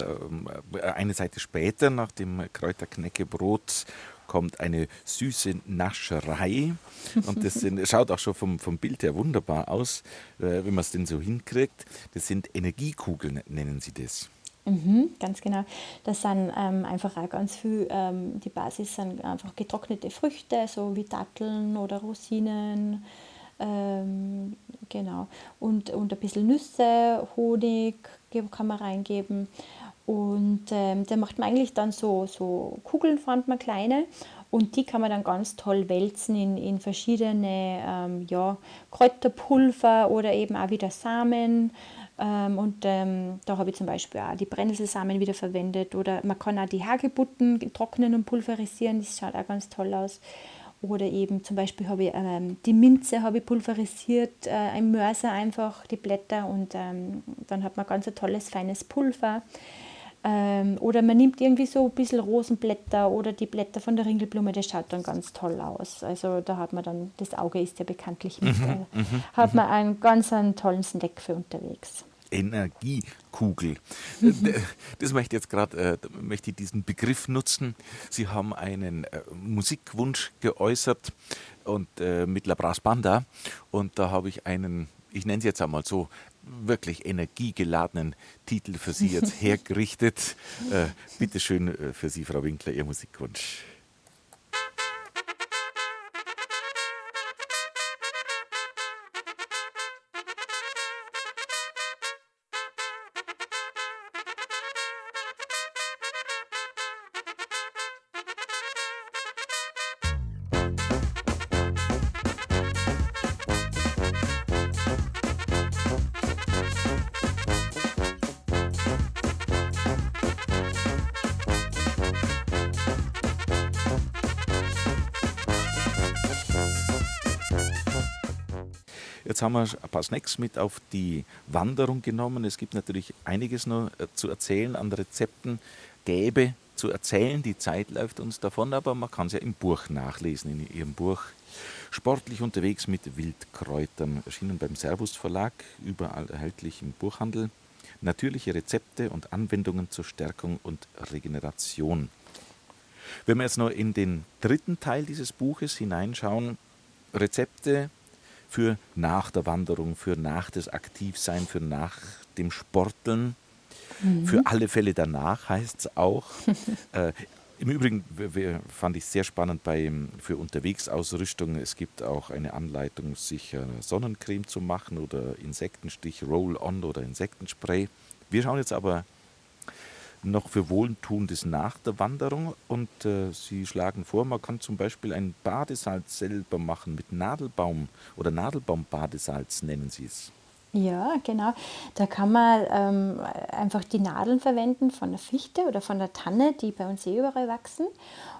eine Seite später nach dem Kräuterknäckebrot kommt eine süße Nascherei. Und das sind, *laughs* schaut auch schon vom, vom Bild her wunderbar aus, äh, wenn man es denn so hinkriegt. Das sind Energiekugeln, nennen sie das. Mhm, ganz genau. Das sind ähm, einfach auch ganz viel, ähm, die Basis sind einfach getrocknete Früchte, so wie Datteln oder Rosinen. Ähm, genau. Und, und ein bisschen Nüsse, Honig kann man reingeben. Und ähm, da macht man eigentlich dann so, so Kugeln, fand man kleine. Und die kann man dann ganz toll wälzen in, in verschiedene ähm, ja, Kräuterpulver oder eben auch wieder Samen. Ähm, und ähm, da habe ich zum Beispiel auch die Brennnesselsamen wieder verwendet. Oder man kann auch die Hagebutten trocknen und pulverisieren, das schaut auch ganz toll aus. Oder eben zum Beispiel habe ich ähm, die Minze habe ich pulverisiert, äh, im Mörser einfach die Blätter und ähm, dann hat man ganz ein tolles, feines Pulver. Ähm, oder man nimmt irgendwie so ein bisschen Rosenblätter oder die Blätter von der Ringelblume, das schaut dann ganz toll aus. Also da hat man dann, das Auge ist ja bekanntlich mit, mhm, äh, mhm, hat man einen ganz einen tollen Snack für unterwegs. Energiekugel. Das möchte ich jetzt gerade, äh, möchte ich diesen Begriff nutzen. Sie haben einen äh, Musikwunsch geäußert und äh, mit La Brass Banda und da habe ich einen, ich nenne es jetzt einmal so, wirklich energiegeladenen Titel für Sie jetzt *laughs* hergerichtet. Äh, Bitte schön äh, für Sie, Frau Winkler, Ihr Musikwunsch. Jetzt haben wir ein paar Snacks mit auf die Wanderung genommen. Es gibt natürlich einiges noch äh, zu erzählen an Rezepten. Gäbe zu erzählen. Die Zeit läuft uns davon, aber man kann es ja im Buch nachlesen, in Ihrem Buch. Sportlich unterwegs mit Wildkräutern, erschienen beim Servus Verlag, überall erhältlich im Buchhandel. Natürliche Rezepte und Anwendungen zur Stärkung und Regeneration. Wenn wir jetzt noch in den dritten Teil dieses Buches hineinschauen, Rezepte für nach der Wanderung, für nach das Aktivsein, für nach dem Sporteln. Mhm. Für alle Fälle danach heißt es auch. *laughs* äh, Im Übrigen fand ich sehr spannend bei, für Unterwegsausrüstung. Es gibt auch eine Anleitung, sich Sonnencreme zu machen oder Insektenstich, Roll-On oder Insektenspray. Wir schauen jetzt aber noch für Wohltuendes nach der Wanderung und äh, Sie schlagen vor, man kann zum Beispiel ein Badesalz selber machen mit Nadelbaum oder Nadelbaumbadesalz nennen Sie es. Ja, genau. Da kann man ähm, einfach die Nadeln verwenden von der Fichte oder von der Tanne, die bei uns eh überall wachsen.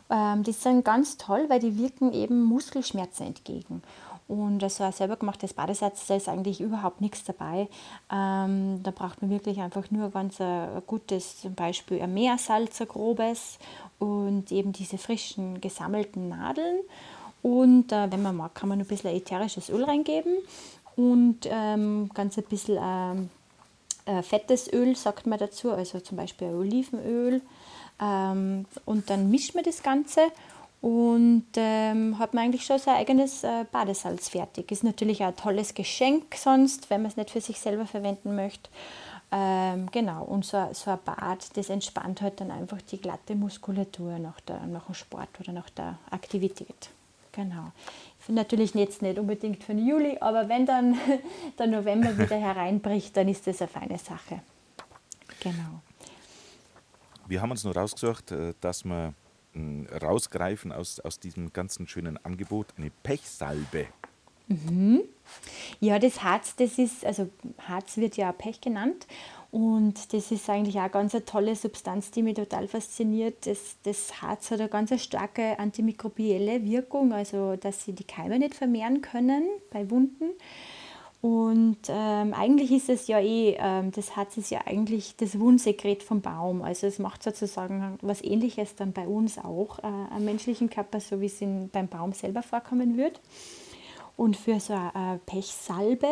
Ähm, die sind ganz toll, weil die wirken eben Muskelschmerzen entgegen. Und also ein selber gemachtes Badesatz, da ist eigentlich überhaupt nichts dabei. Ähm, da braucht man wirklich einfach nur ganz ein gutes, zum Beispiel ein Meersalz, ein grobes und eben diese frischen gesammelten Nadeln. Und äh, wenn man mag, kann man ein bisschen ätherisches Öl reingeben und ähm, ganz ein bisschen ähm, äh, fettes Öl, sagt man dazu, also zum Beispiel Olivenöl. Ähm, und dann mischt man das Ganze und ähm, hat man eigentlich schon sein eigenes äh, Badesalz fertig. Ist natürlich auch ein tolles Geschenk sonst, wenn man es nicht für sich selber verwenden möchte. Ähm, genau, und so, so ein Bad, das entspannt halt dann einfach die glatte Muskulatur nach, der, nach dem Sport oder nach der Aktivität. Genau. Natürlich jetzt nicht unbedingt für den Juli, aber wenn dann *laughs* der November wieder hereinbricht, dann ist das eine feine Sache. Genau. Wir haben uns nur rausgesucht, äh, dass wir rausgreifen aus, aus diesem ganzen schönen Angebot, eine Pechsalbe. Mhm. Ja, das Harz, das ist, also Harz wird ja Pech genannt und das ist eigentlich auch ganz eine tolle Substanz, die mich total fasziniert. Das, das Harz hat eine ganz starke antimikrobielle Wirkung, also dass sie die Keime nicht vermehren können bei Wunden. Und ähm, eigentlich ist es ja eh, ähm, das Harz ist ja eigentlich das Wundsekret vom Baum. Also es macht sozusagen was ähnliches dann bei uns auch äh, am menschlichen Körper, so wie es beim Baum selber vorkommen wird. Und für so eine Pechsalbe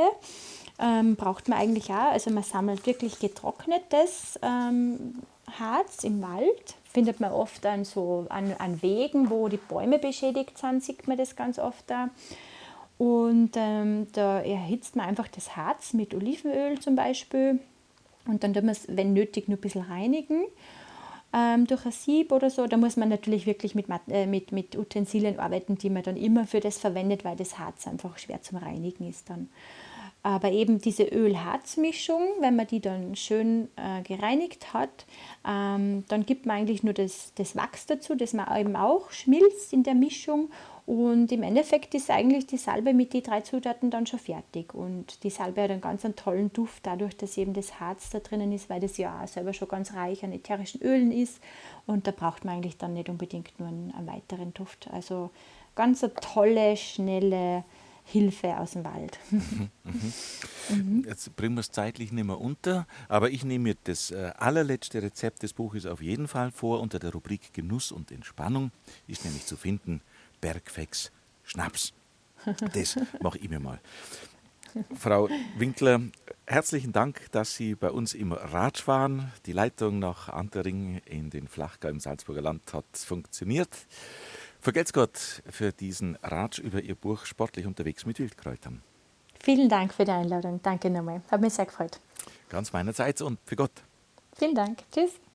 ähm, braucht man eigentlich auch, also man sammelt wirklich getrocknetes ähm, Harz im Wald. Findet man oft an so an, an Wegen, wo die Bäume beschädigt sind, sieht man das ganz oft da. Und ähm, da erhitzt man einfach das Harz mit Olivenöl zum Beispiel. Und dann tut man es, wenn nötig, nur ein bisschen reinigen ähm, durch ein Sieb oder so. Da muss man natürlich wirklich mit, äh, mit, mit Utensilien arbeiten, die man dann immer für das verwendet, weil das Harz einfach schwer zum Reinigen ist dann. Aber eben diese Öl-Harz-Mischung, wenn man die dann schön äh, gereinigt hat, ähm, dann gibt man eigentlich nur das, das Wachs dazu, das man eben auch schmilzt in der Mischung und im Endeffekt ist eigentlich die Salbe mit den drei Zutaten dann schon fertig. Und die Salbe hat einen ganz einen tollen Duft, dadurch, dass eben das Harz da drinnen ist, weil das ja auch selber schon ganz reich an ätherischen Ölen ist. Und da braucht man eigentlich dann nicht unbedingt nur einen, einen weiteren Duft. Also ganz eine tolle, schnelle Hilfe aus dem Wald. Mhm. *laughs* Jetzt bringen wir es zeitlich nicht mehr unter, aber ich nehme mir das äh, allerletzte Rezept des Buches auf jeden Fall vor unter der Rubrik Genuss und Entspannung. Ist nämlich zu finden Bergfex Schnaps. Das mache ich mir mal. Frau Winkler, herzlichen Dank, dass Sie bei uns im Ratsch waren. Die Leitung nach Antering in den Flachgau im Salzburger Land hat funktioniert. Vergelt's Gott für diesen Ratsch über Ihr Buch Sportlich unterwegs mit Wildkräutern. Vielen Dank für die Einladung. Danke nochmal. Hat mich sehr gefreut. Ganz meinerseits und für Gott. Vielen Dank. Tschüss.